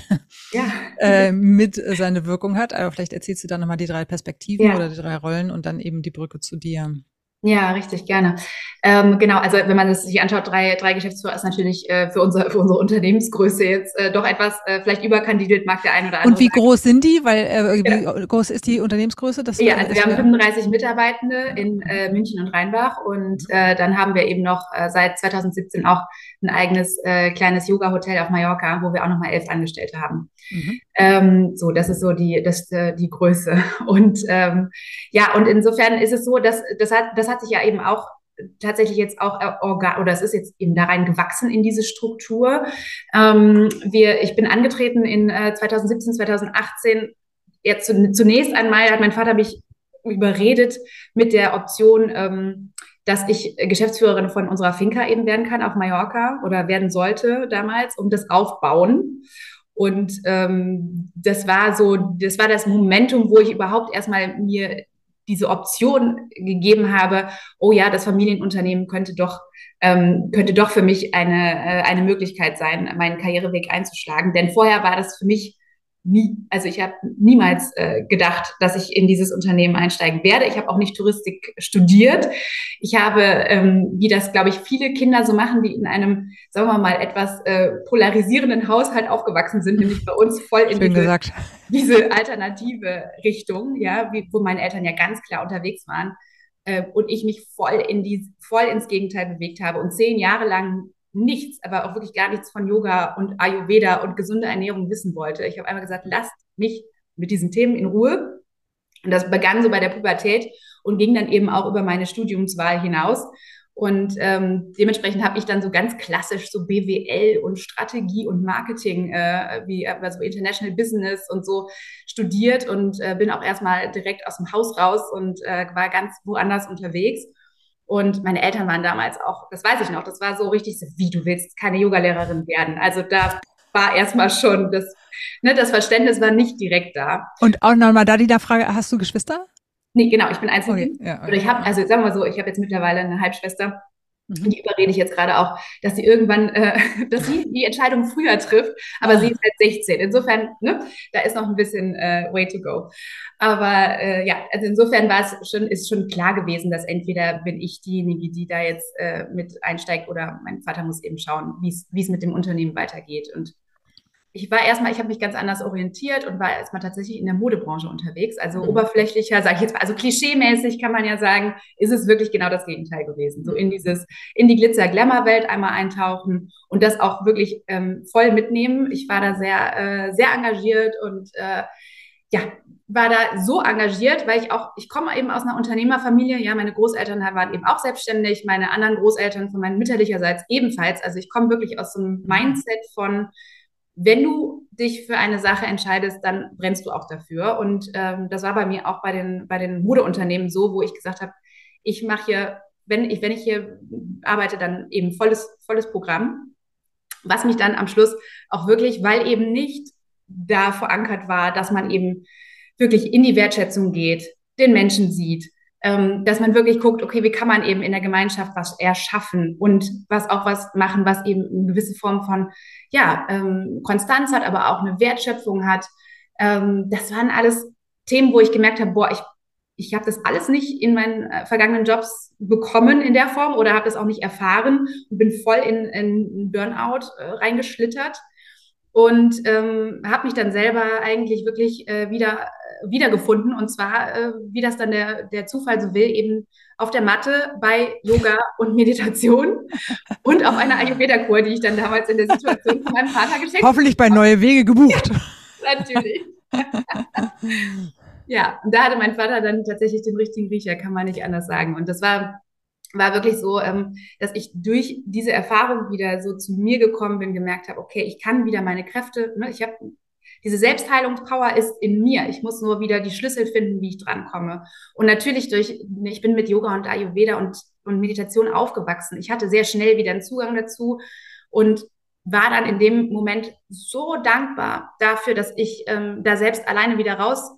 ja. (laughs) äh, mit seine Wirkung hat. Aber vielleicht erzählst du dann nochmal die drei Perspektiven ja. oder die drei Rollen und dann eben die Brücke zu dir. Ja, richtig, gerne. Ähm, genau, also wenn man es sich anschaut, drei, drei Geschäftsführer ist natürlich äh, für, unser, für unsere Unternehmensgröße jetzt äh, doch etwas äh, vielleicht überkandidelt, mag der ein oder andere. Und wie sagen. groß sind die? Weil äh, wie ja. groß ist die Unternehmensgröße? Das ja, also wir haben 35 Mitarbeitende in äh, München und Rheinbach und äh, dann haben wir eben noch seit 2017 auch ein eigenes kleines Yoga-Hotel auf Mallorca, wo wir auch nochmal elf Angestellte haben. Mhm. Ähm, so, das ist so die, das, äh, die Größe. (laughs) Und ähm, ja, und insofern ist es so, dass das hat, das hat sich ja eben auch tatsächlich jetzt auch oder es ist jetzt eben da rein gewachsen in diese Struktur. Ähm, wir, ich bin angetreten in äh, 2017, 2018. Jetzt zunächst einmal hat mein Vater mich überredet mit der Option, ähm, dass ich Geschäftsführerin von unserer Finca eben werden kann auf Mallorca oder werden sollte damals, um das aufbauen. Und ähm, das war so, das war das Momentum, wo ich überhaupt erstmal mir diese Option gegeben habe, oh ja, das Familienunternehmen könnte doch, ähm, könnte doch für mich eine, äh, eine Möglichkeit sein, meinen Karriereweg einzuschlagen. Denn vorher war das für mich nie, also ich habe niemals äh, gedacht, dass ich in dieses Unternehmen einsteigen werde. Ich habe auch nicht Touristik studiert. Ich habe, ähm, wie das, glaube ich, viele Kinder so machen, die in einem, sagen wir mal, etwas äh, polarisierenden Haushalt aufgewachsen sind, nämlich bei uns voll in diese, diese, alternative Richtung, ja, wie, wo meine Eltern ja ganz klar unterwegs waren. Äh, und ich mich voll in die, voll ins Gegenteil bewegt habe und zehn Jahre lang nichts, aber auch wirklich gar nichts von Yoga und Ayurveda und gesunde Ernährung wissen wollte. Ich habe einmal gesagt, lasst mich mit diesen Themen in Ruhe. Und das begann so bei der Pubertät und ging dann eben auch über meine Studiumswahl hinaus. Und ähm, dementsprechend habe ich dann so ganz klassisch so BWL und Strategie und Marketing, äh, wie also International Business und so studiert und äh, bin auch erstmal direkt aus dem Haus raus und äh, war ganz woanders unterwegs. Und meine Eltern waren damals auch, das weiß ich noch, das war so richtig so, wie du willst keine Yogalehrerin werden. Also da war erstmal schon das, ne, das Verständnis war nicht direkt da. Und auch nochmal da die Frage, hast du Geschwister? Nee, genau, ich bin Einzelkind. Okay, ja, okay. Oder ich habe, also sagen wir mal so, ich habe jetzt mittlerweile eine Halbschwester Mhm. Die überrede ich jetzt gerade auch, dass sie irgendwann, äh, (laughs) dass sie die Entscheidung früher trifft, aber sie ist halt 16. Insofern, ne, da ist noch ein bisschen äh, way to go. Aber äh, ja, also insofern war es schon, ist schon klar gewesen, dass entweder bin ich diejenige, die da jetzt äh, mit einsteigt, oder mein Vater muss eben schauen, wie es mit dem Unternehmen weitergeht. Und ich war erstmal, ich habe mich ganz anders orientiert und war erstmal tatsächlich in der Modebranche unterwegs. Also mhm. oberflächlicher, sage ich jetzt mal, also klischeemäßig kann man ja sagen, ist es wirklich genau das Gegenteil gewesen. So in dieses, in die Glitzer-Glamour-Welt einmal eintauchen und das auch wirklich ähm, voll mitnehmen. Ich war da sehr, äh, sehr engagiert und äh, ja, war da so engagiert, weil ich auch, ich komme eben aus einer Unternehmerfamilie, ja, meine Großeltern waren eben auch selbstständig, meine anderen Großeltern von meinen mütterlicherseits ebenfalls. Also ich komme wirklich aus so einem mhm. Mindset von, wenn du dich für eine Sache entscheidest, dann brennst du auch dafür. Und ähm, das war bei mir auch bei den, bei den Modeunternehmen so, wo ich gesagt habe, ich mache hier, wenn ich, wenn ich hier arbeite, dann eben volles, volles Programm. Was mich dann am Schluss auch wirklich, weil eben nicht da verankert war, dass man eben wirklich in die Wertschätzung geht, den Menschen sieht, ähm, dass man wirklich guckt, okay, wie kann man eben in der Gemeinschaft was erschaffen und was auch was machen, was eben eine gewisse Form von ja, ähm, Konstanz hat, aber auch eine Wertschöpfung hat. Ähm, das waren alles Themen, wo ich gemerkt habe, boah, ich, ich habe das alles nicht in meinen äh, vergangenen Jobs bekommen in der Form oder habe das auch nicht erfahren und bin voll in, in Burnout äh, reingeschlittert und ähm, habe mich dann selber eigentlich wirklich äh, wieder wiedergefunden und zwar äh, wie das dann der der Zufall so will eben auf der Matte bei Yoga und Meditation (laughs) und auf einer Ayurveda-Kur, die ich dann damals in der Situation von meinem Vater geschenkt habe. Hoffentlich bei Neue Wege gebucht. natürlich. (laughs) ja, und da hatte mein Vater dann tatsächlich den richtigen Riecher, kann man nicht anders sagen. Und das war war wirklich so, ähm, dass ich durch diese Erfahrung wieder so zu mir gekommen bin, gemerkt habe, okay, ich kann wieder meine Kräfte, ne, ich habe diese Selbstheilungspower ist in mir. Ich muss nur wieder die Schlüssel finden, wie ich drankomme. Und natürlich durch, ich bin mit Yoga und Ayurveda und, und Meditation aufgewachsen. Ich hatte sehr schnell wieder einen Zugang dazu und war dann in dem Moment so dankbar dafür, dass ich ähm, da selbst alleine wieder raus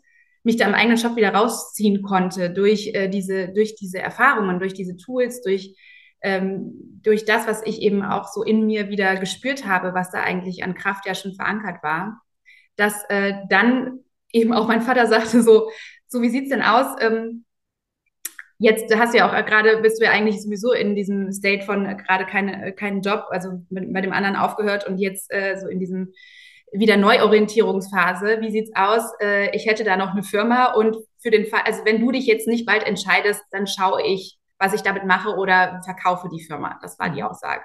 mich da im eigenen Shop wieder rausziehen konnte durch äh, diese, durch diese Erfahrungen, durch diese Tools, durch, ähm, durch das, was ich eben auch so in mir wieder gespürt habe, was da eigentlich an Kraft ja schon verankert war, dass äh, dann eben auch mein Vater (laughs) sagte so, so wie sieht's denn aus? Ähm, jetzt hast du ja auch gerade, bist du ja eigentlich sowieso in diesem State von äh, gerade keine, keinen Job, also mit, bei dem anderen aufgehört und jetzt äh, so in diesem wieder Neuorientierungsphase. Wie sieht's aus? Äh, ich hätte da noch eine Firma und für den Fall, also wenn du dich jetzt nicht bald entscheidest, dann schaue ich, was ich damit mache oder verkaufe die Firma. Das war die Aussage.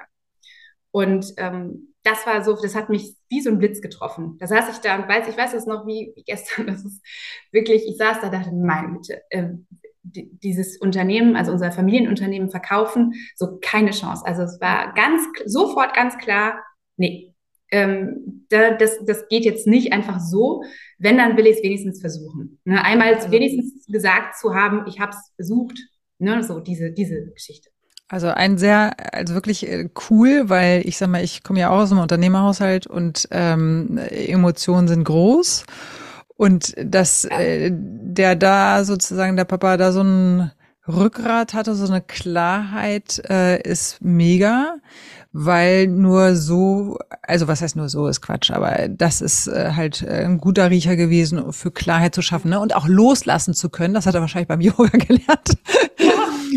Und ähm, das war so, das hat mich wie so ein Blitz getroffen. Da saß ich da und weiß, ich weiß es noch wie, wie gestern, (laughs) das ist wirklich, ich saß da, dachte, meine Güte, äh, dieses Unternehmen, also unser Familienunternehmen verkaufen, so keine Chance. Also es war ganz, sofort ganz klar, nee, ähm, da, das, das geht jetzt nicht einfach so. Wenn, dann will ich es wenigstens versuchen. Ne? Einmal also, wenigstens gesagt zu haben, ich habe es versucht, ne? so diese, diese Geschichte. Also ein sehr, also wirklich äh, cool, weil ich sag mal, ich komme ja auch aus einem Unternehmerhaushalt und ähm, Emotionen sind groß. Und dass äh, der da sozusagen, der Papa da so ein Rückgrat hatte, so eine Klarheit, äh, ist mega, weil nur so, also was heißt nur so, ist Quatsch, aber das ist äh, halt äh, ein guter Riecher gewesen, für Klarheit zu schaffen ne? und auch loslassen zu können. Das hat er wahrscheinlich beim (laughs) Yoga gelernt.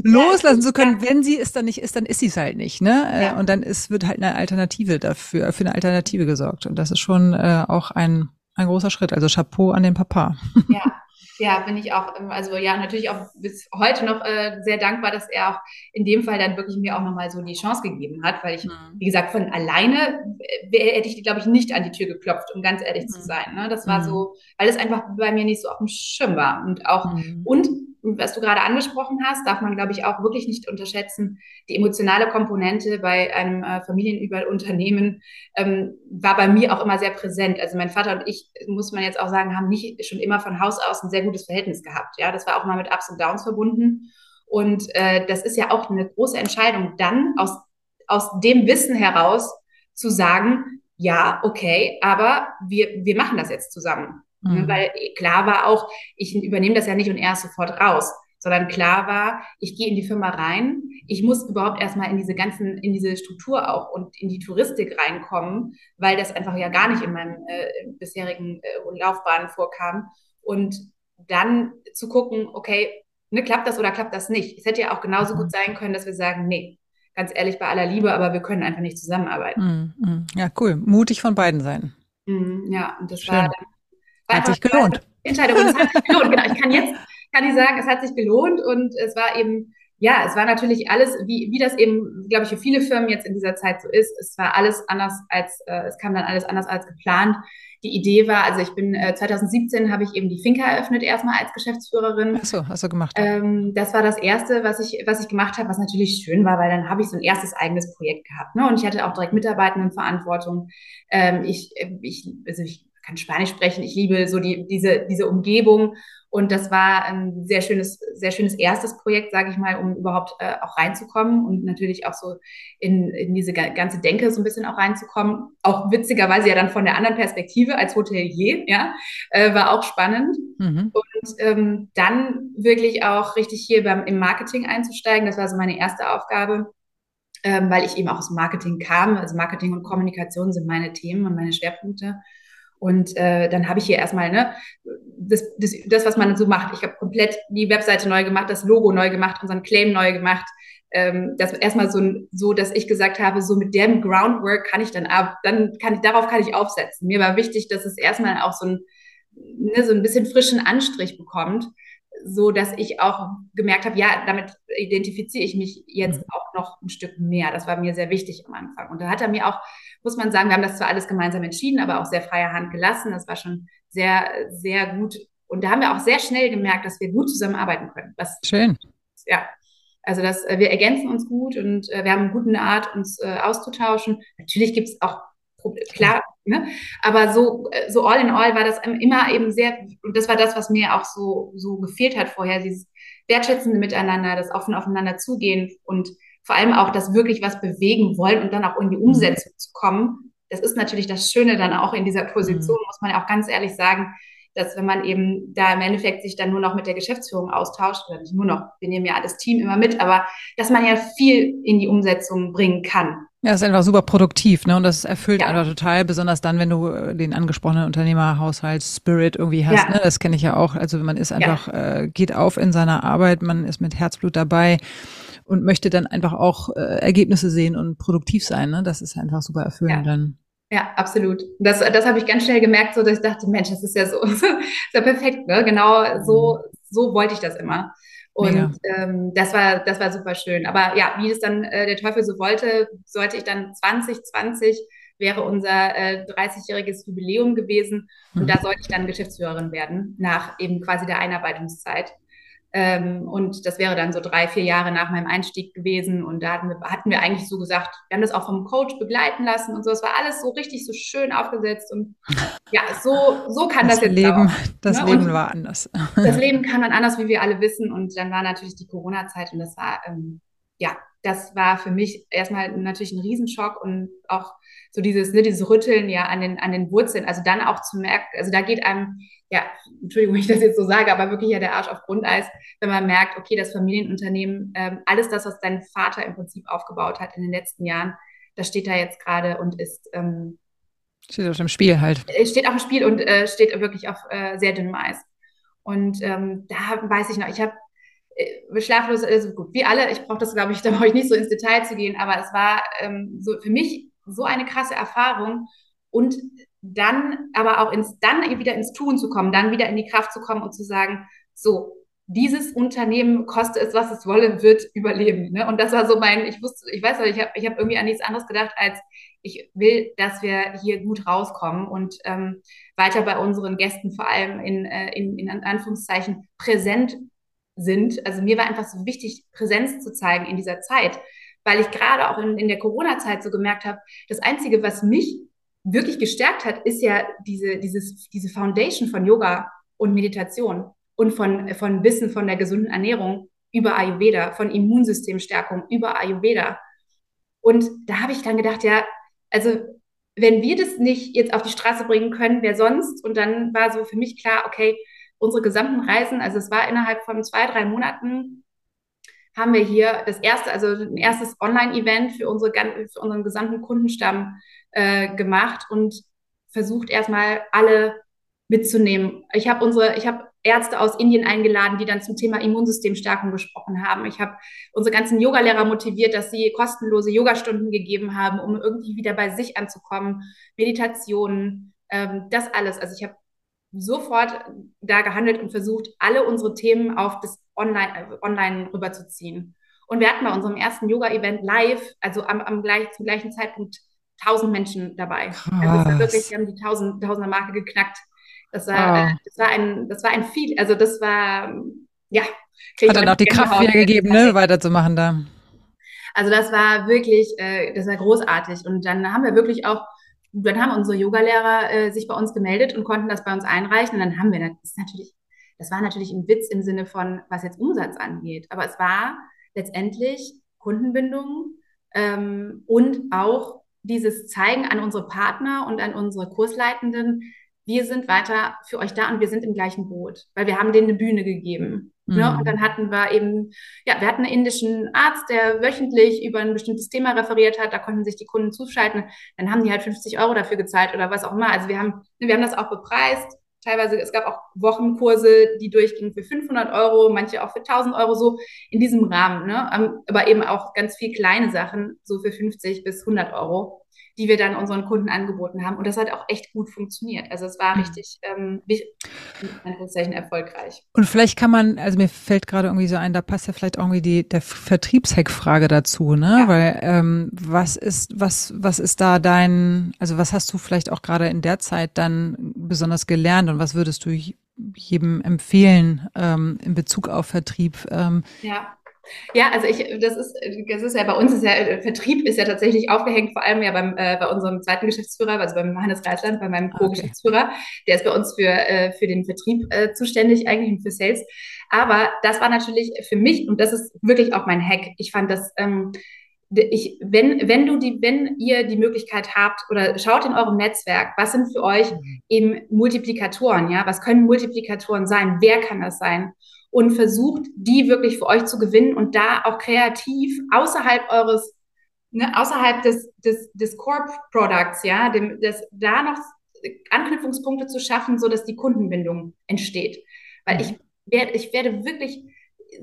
loslassen zu können, wenn sie es dann nicht ist, dann ist sie es halt nicht, ne? Äh, ja. Und dann ist, wird halt eine Alternative dafür, für eine Alternative gesorgt. Und das ist schon äh, auch ein ein großer Schritt. Also Chapeau an den Papa. Ja, (laughs) ja, bin ich auch, ähm, also ja, natürlich auch bis heute noch äh, sehr dankbar, dass er auch in dem Fall dann wirklich mir auch nochmal so die Chance gegeben hat, weil ich, mhm. wie gesagt, von alleine äh, hätte ich, glaube ich, nicht an die Tür geklopft, um ganz ehrlich mhm. zu sein. Ne? Das war mhm. so, weil es einfach bei mir nicht so auf dem Schirm war. Und auch, mhm. Was du gerade angesprochen hast, darf man, glaube ich, auch wirklich nicht unterschätzen. Die emotionale Komponente bei einem äh, Familienunternehmen ähm, war bei mir auch immer sehr präsent. Also mein Vater und ich, muss man jetzt auch sagen, haben nicht schon immer von Haus aus ein sehr gutes Verhältnis gehabt. Ja, das war auch mal mit Ups und Downs verbunden. Und äh, das ist ja auch eine große Entscheidung, dann aus, aus dem Wissen heraus zu sagen, ja, okay, aber wir, wir machen das jetzt zusammen. Ne, mhm. Weil klar war auch, ich übernehme das ja nicht und erst sofort raus, sondern klar war, ich gehe in die Firma rein, ich muss überhaupt erstmal in diese ganzen, in diese Struktur auch und in die Touristik reinkommen, weil das einfach ja gar nicht in meinem äh, bisherigen äh, Laufbahn vorkam. Und dann zu gucken, okay, ne, klappt das oder klappt das nicht? Es hätte ja auch genauso mhm. gut sein können, dass wir sagen, nee, ganz ehrlich, bei aller Liebe, aber wir können einfach nicht zusammenarbeiten. Mhm. mhm. Ja, cool. Mutig von beiden sein. Mhm, ja, und das Schön. war dann hat sich gelohnt. Entscheidung. Und es hat sich gelohnt. Genau. Ich kann jetzt, kann ich sagen, es hat sich gelohnt und es war eben, ja, es war natürlich alles, wie, wie das eben, glaube ich, für viele Firmen jetzt in dieser Zeit so ist. Es war alles anders als, äh, es kam dann alles anders als geplant. Die Idee war, also ich bin äh, 2017 habe ich eben die Finca eröffnet erstmal als Geschäftsführerin. Ach so, hast du gemacht. Ähm, das war das erste, was ich was ich gemacht habe, was natürlich schön war, weil dann habe ich so ein erstes eigenes Projekt gehabt, ne? Und ich hatte auch direkt Mitarbeitendenverantwortung. Ähm, ich ich also ich kann Spanisch sprechen. Ich liebe so die, diese, diese Umgebung. Und das war ein sehr schönes, sehr schönes erstes Projekt, sage ich mal, um überhaupt äh, auch reinzukommen und natürlich auch so in, in diese ganze Denke so ein bisschen auch reinzukommen. Auch witzigerweise ja dann von der anderen Perspektive als Hotelier, ja, äh, war auch spannend. Mhm. Und ähm, dann wirklich auch richtig hier beim, im Marketing einzusteigen. Das war so meine erste Aufgabe. Ähm, weil ich eben auch aus Marketing kam. Also Marketing und Kommunikation sind meine Themen und meine Schwerpunkte. Und äh, dann habe ich hier erstmal ne, das, das, das, was man so macht. Ich habe komplett die Webseite neu gemacht, das Logo neu gemacht, unseren Claim neu gemacht. Ähm, das erstmal so, so, dass ich gesagt habe, so mit dem Groundwork kann ich dann ab, dann kann ich, darauf kann ich aufsetzen. Mir war wichtig, dass es erstmal auch so ein, ne, so ein bisschen frischen Anstrich bekommt, so dass ich auch gemerkt habe, ja, damit identifiziere ich mich jetzt mhm. auch noch ein Stück mehr. Das war mir sehr wichtig am Anfang. Und da hat er mir auch muss man sagen, wir haben das zwar alles gemeinsam entschieden, aber auch sehr freie Hand gelassen. Das war schon sehr, sehr gut. Und da haben wir auch sehr schnell gemerkt, dass wir gut zusammenarbeiten können. Was, Schön. Ja. Also das, äh, wir ergänzen uns gut und äh, wir haben eine gute Art, uns äh, auszutauschen. Natürlich gibt es auch Probleme, klar, ne? aber so, äh, so all in all war das immer eben sehr, und das war das, was mir auch so, so gefehlt hat vorher, dieses wertschätzende Miteinander, das offen aufeinander zugehen und vor allem auch das wirklich was bewegen wollen und dann auch in die mhm. Umsetzung zu kommen. Das ist natürlich das Schöne dann auch in dieser Position, mhm. muss man ja auch ganz ehrlich sagen. dass wenn man eben da im Endeffekt sich dann nur noch mit der Geschäftsführung austauscht, oder nicht nur noch, wir nehmen ja das Team immer mit, aber dass man ja viel in die Umsetzung bringen kann. Ja, ist einfach super produktiv, ne? Und das erfüllt ja. einfach total, besonders dann, wenn du äh, den angesprochenen Unternehmerhaushalt-Spirit irgendwie hast. Ja. Ne? Das kenne ich ja auch. Also man ist einfach, ja. äh, geht auf in seiner Arbeit, man ist mit Herzblut dabei und möchte dann einfach auch äh, Ergebnisse sehen und produktiv sein. Ne? Das ist einfach super erfüllend dann. Ja, absolut. Das, das habe ich ganz schnell gemerkt, so dass ich dachte, Mensch, das ist ja so, (laughs) ist ja perfekt, ne? Genau so, mhm. so wollte ich das immer. Und ähm, das war, das war super schön. Aber ja, wie es dann äh, der Teufel so wollte, sollte ich dann 2020 wäre unser äh, 30-jähriges Jubiläum gewesen. Und mhm. da sollte ich dann Geschäftsführerin werden, nach eben quasi der Einarbeitungszeit. Ähm, und das wäre dann so drei, vier Jahre nach meinem Einstieg gewesen. Und da hatten wir, hatten wir eigentlich so gesagt, wir haben das auch vom Coach begleiten lassen und so. Es war alles so richtig so schön aufgesetzt. Und ja, so, so kann das, das jetzt Leben, auch. (laughs) Das ne? Leben war anders. (laughs) Das Leben kam dann anders, wie wir alle wissen. Und dann war natürlich die Corona-Zeit und das war, ähm, ja, das war für mich erstmal natürlich ein Riesenschock und auch so dieses, ne, dieses Rütteln ja an den, an den Wurzeln. Also dann auch zu merken, also da geht einem, ja, Entschuldigung, wenn ich das jetzt so sage, aber wirklich ja der Arsch auf Grundeis, wenn man merkt, okay, das Familienunternehmen, ähm, alles das, was dein Vater im Prinzip aufgebaut hat in den letzten Jahren, das steht da jetzt gerade und ist, ähm, Steht auf dem Spiel halt. Steht auf dem Spiel und äh, steht wirklich auf äh, sehr dünnem Eis. Und ähm, da weiß ich noch, ich habe äh, schlaflos, also gut, wie alle, ich brauche das, glaube ich, (laughs) da brauche ich nicht so ins Detail zu gehen, aber es war ähm, so für mich so eine krasse Erfahrung und dann aber auch ins, dann wieder ins Tun zu kommen, dann wieder in die Kraft zu kommen und zu sagen, so, dieses Unternehmen, koste es, was es wolle, wird überleben. Ne? Und das war so mein, ich wusste, ich weiß nicht, ich habe ich hab irgendwie an nichts anderes gedacht, als ich will, dass wir hier gut rauskommen und ähm, weiter bei unseren Gästen vor allem in, äh, in, in Anführungszeichen präsent sind. Also mir war einfach so wichtig, Präsenz zu zeigen in dieser Zeit, weil ich gerade auch in, in der Corona-Zeit so gemerkt habe, das Einzige, was mich wirklich gestärkt hat, ist ja diese, dieses, diese Foundation von Yoga und Meditation und von, von Wissen von der gesunden Ernährung über Ayurveda, von Immunsystemstärkung über Ayurveda. Und da habe ich dann gedacht, ja, also wenn wir das nicht jetzt auf die Straße bringen können, wer sonst? Und dann war so für mich klar, okay, unsere gesamten Reisen, also es war innerhalb von zwei, drei Monaten haben wir hier das erste, also ein erstes Online-Event für, unsere, für unseren gesamten Kundenstamm äh, gemacht und versucht erstmal alle mitzunehmen. Ich habe unsere, ich habe Ärzte aus Indien eingeladen, die dann zum Thema Immunsystemstärkung gesprochen haben. Ich habe unsere ganzen Yogalehrer motiviert, dass sie kostenlose Yogastunden gegeben haben, um irgendwie wieder bei sich anzukommen. Meditationen, ähm, das alles. Also ich habe sofort da gehandelt und versucht, alle unsere Themen auf das Online, äh, online rüberzuziehen. Und wir hatten bei unserem ersten Yoga-Event live, also am, am gleich, zum gleichen Zeitpunkt, 1000 Menschen dabei. Krass. Also es war wirklich, wir haben die 1000, Tausender Marke geknackt. Das war, äh, das war ein, das war ein viel, also das war, ja. Hat dann auch die Kraft wieder gegeben, ne, weiterzumachen da. Also das war wirklich, äh, das war großartig. Und dann haben wir wirklich auch dann haben unsere Yogalehrer äh, sich bei uns gemeldet und konnten das bei uns einreichen. Und dann haben wir, das ist natürlich, das war natürlich ein Witz im Sinne von, was jetzt Umsatz angeht. Aber es war letztendlich Kundenbindung ähm, und auch dieses Zeigen an unsere Partner und an unsere Kursleitenden, wir sind weiter für euch da und wir sind im gleichen Boot, weil wir haben denen eine Bühne gegeben. Ne? Mhm. Ne? Und dann hatten wir eben, ja, wir hatten einen indischen Arzt, der wöchentlich über ein bestimmtes Thema referiert hat, da konnten sich die Kunden zuschalten, dann haben die halt 50 Euro dafür gezahlt oder was auch immer. Also wir haben, wir haben das auch bepreist. Teilweise, es gab auch Wochenkurse, die durchgingen für 500 Euro, manche auch für 1000 Euro, so in diesem Rahmen. Ne? Ähm, aber eben auch ganz viel kleine Sachen, so für 50 bis 100 Euro die wir dann unseren Kunden angeboten haben. Und das hat auch echt gut funktioniert. Also es war mhm. richtig, ähm, Anführungszeichen, erfolgreich. Und vielleicht kann man, also mir fällt gerade irgendwie so ein, da passt ja vielleicht irgendwie die der Vertriebshack-Frage dazu, ne? Ja. Weil ähm, was ist, was, was ist da dein, also was hast du vielleicht auch gerade in der Zeit dann besonders gelernt und was würdest du jedem empfehlen ähm, in Bezug auf Vertrieb? Ähm, ja. Ja, also ich, das ist, das ist ja bei uns ist ja Vertrieb ist ja tatsächlich aufgehängt, vor allem ja beim äh, bei unserem zweiten Geschäftsführer, also beim Hannes Reisland, bei meinem Co-Geschäftsführer, okay. der ist bei uns für äh, für den Vertrieb äh, zuständig eigentlich und für Sales. Aber das war natürlich für mich und das ist wirklich auch mein Hack. Ich fand das ähm, ich, wenn, wenn du die, wenn ihr die Möglichkeit habt oder schaut in eurem Netzwerk, was sind für euch mhm. eben Multiplikatoren, ja? Was können Multiplikatoren sein? Wer kann das sein? Und versucht, die wirklich für euch zu gewinnen und da auch kreativ außerhalb eures, ne, außerhalb des, des, des Core-Products, ja, dem, das, da noch Anknüpfungspunkte zu schaffen, so dass die Kundenbindung entsteht. Weil mhm. ich werde, ich werde wirklich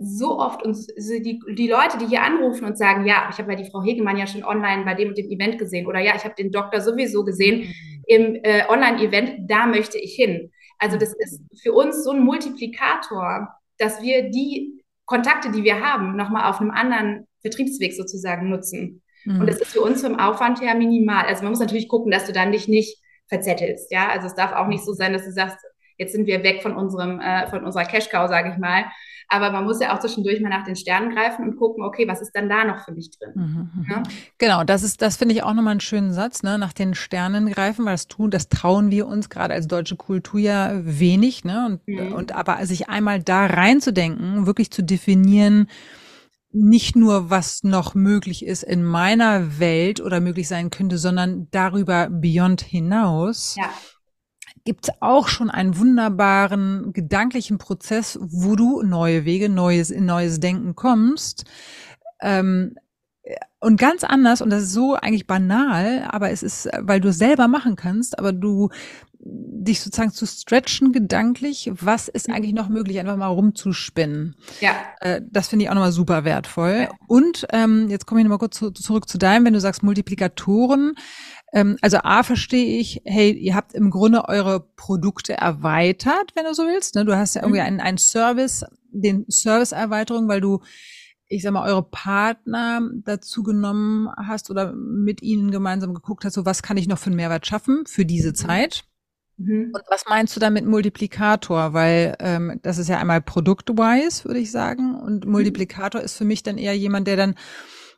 so oft uns die, die Leute, die hier anrufen und sagen, ja, ich habe ja die Frau Hegemann ja schon online bei dem und dem Event gesehen oder ja, ich habe den Doktor sowieso gesehen mhm. im äh, Online-Event, da möchte ich hin. Also das ist für uns so ein Multiplikator, dass wir die Kontakte, die wir haben, nochmal auf einem anderen Vertriebsweg sozusagen nutzen. Mhm. Und das ist für uns vom Aufwand her minimal. Also man muss natürlich gucken, dass du dann dich nicht verzettelst, ja. Also es darf auch nicht so sein, dass du sagst, jetzt sind wir weg von unserem, äh, von unserer Cash-Cow, sage ich mal, aber man muss ja auch zwischendurch mal nach den Sternen greifen und gucken, okay, was ist dann da noch für mich drin? Mhm. mhm. Ja? Genau, das ist, das finde ich auch nochmal einen schönen Satz, ne? nach den Sternen greifen, weil das tun, das trauen wir uns gerade als deutsche Kultur ja wenig, ne? Und, mhm. und aber sich einmal da reinzudenken, wirklich zu definieren, nicht nur, was noch möglich ist in meiner Welt oder möglich sein könnte, sondern darüber beyond hinaus. Ja gibt es auch schon einen wunderbaren gedanklichen Prozess, wo du neue Wege, neues, in neues Denken kommst. Ähm, und ganz anders, und das ist so eigentlich banal, aber es ist, weil du es selber machen kannst, aber du dich sozusagen zu stretchen gedanklich, was ist mhm. eigentlich noch möglich, einfach mal rumzuspinnen. Ja. Äh, das finde ich auch nochmal super wertvoll. Ja. Und ähm, jetzt komme ich nochmal kurz zu, zurück zu deinem, wenn du sagst Multiplikatoren. Ähm, also A verstehe ich, hey, ihr habt im Grunde eure Produkte erweitert, wenn du so willst. Ne? Du hast ja irgendwie mhm. einen, einen Service, den Serviceerweiterung, weil du ich sag mal, eure Partner dazu genommen hast oder mit ihnen gemeinsam geguckt hast, so was kann ich noch für einen Mehrwert schaffen für diese mhm. Zeit? Mhm. Und was meinst du damit Multiplikator? Weil ähm, das ist ja einmal produktwise, würde ich sagen, und. Multiplikator ist für mich dann eher jemand, der dann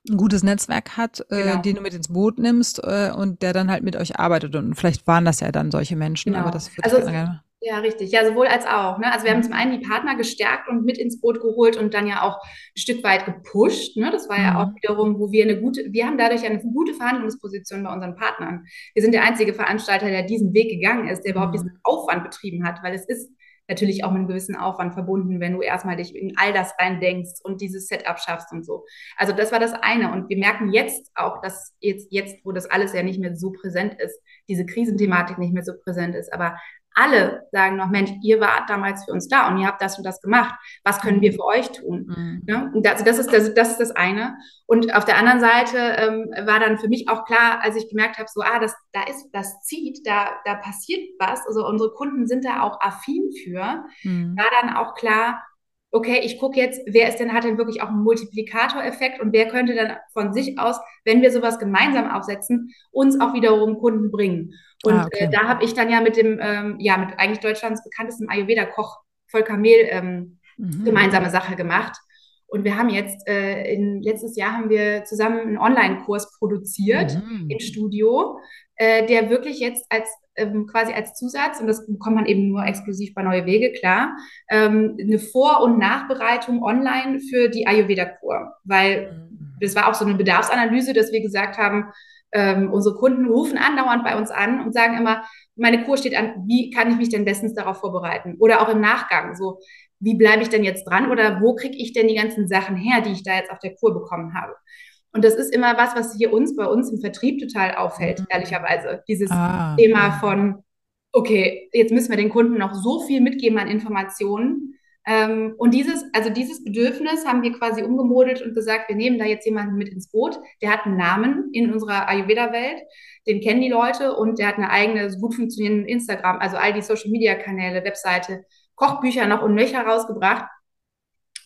ein gutes Netzwerk hat, äh, genau. den du mit ins Boot nimmst äh, und der dann halt mit euch arbeitet. Und vielleicht waren das ja dann solche Menschen, genau. aber das wird also, gerne. Ja, richtig. Ja, sowohl als auch. Ne? Also wir haben zum einen die Partner gestärkt und mit ins Boot geholt und dann ja auch ein Stück weit gepusht. Ne? Das war ja auch mhm. wiederum, wo wir eine gute, wir haben dadurch eine gute Verhandlungsposition bei unseren Partnern. Wir sind der einzige Veranstalter, der diesen Weg gegangen ist, der überhaupt mhm. diesen Aufwand betrieben hat, weil es ist natürlich auch mit einem gewissen Aufwand verbunden, wenn du erstmal dich in all das rein denkst und dieses Setup schaffst und so. Also das war das eine. Und wir merken jetzt auch, dass jetzt, jetzt, wo das alles ja nicht mehr so präsent ist, diese Krisenthematik nicht mehr so präsent ist, aber alle sagen noch, Mensch, ihr wart damals für uns da und ihr habt das und das gemacht. Was können wir für euch tun? Mhm. Ne? Und das, das, ist, das, das ist das eine. Und auf der anderen Seite ähm, war dann für mich auch klar, als ich gemerkt habe, so, ah, das, da ist, das zieht, da, da passiert was. Also unsere Kunden sind da auch affin für. Mhm. War dann auch klar, okay, ich gucke jetzt, wer ist denn, hat denn wirklich auch einen Multiplikatoreffekt und wer könnte dann von sich aus, wenn wir sowas gemeinsam aufsetzen, uns auch wiederum Kunden bringen. Und ah, okay. äh, da habe ich dann ja mit dem, ähm, ja, mit eigentlich Deutschlands bekanntesten Ayurveda-Koch Volker Mehl ähm, mhm. gemeinsame Sache gemacht. Und wir haben jetzt, äh, in, letztes Jahr haben wir zusammen einen Online-Kurs produziert mhm. im Studio, äh, der wirklich jetzt als ähm, quasi als Zusatz, und das bekommt man eben nur exklusiv bei Neue Wege, klar, ähm, eine Vor- und Nachbereitung online für die Ayurveda-Kur. Weil mhm. das war auch so eine Bedarfsanalyse, dass wir gesagt haben, ähm, unsere Kunden rufen andauernd bei uns an und sagen immer, meine Kur steht an, wie kann ich mich denn bestens darauf vorbereiten? Oder auch im Nachgang, so, wie bleibe ich denn jetzt dran oder wo kriege ich denn die ganzen Sachen her, die ich da jetzt auf der Kur bekommen habe? Und das ist immer was, was hier uns bei uns im Vertrieb total auffällt, mhm. ehrlicherweise. Dieses ah. Thema von, okay, jetzt müssen wir den Kunden noch so viel mitgeben an Informationen, ähm, und dieses, also dieses Bedürfnis haben wir quasi umgemodelt und gesagt, wir nehmen da jetzt jemanden mit ins Boot. Der hat einen Namen in unserer Ayurveda-Welt, den kennen die Leute und der hat eine eigene, gut funktionierende Instagram, also all die Social-Media-Kanäle, Webseite, Kochbücher noch und nöcher rausgebracht.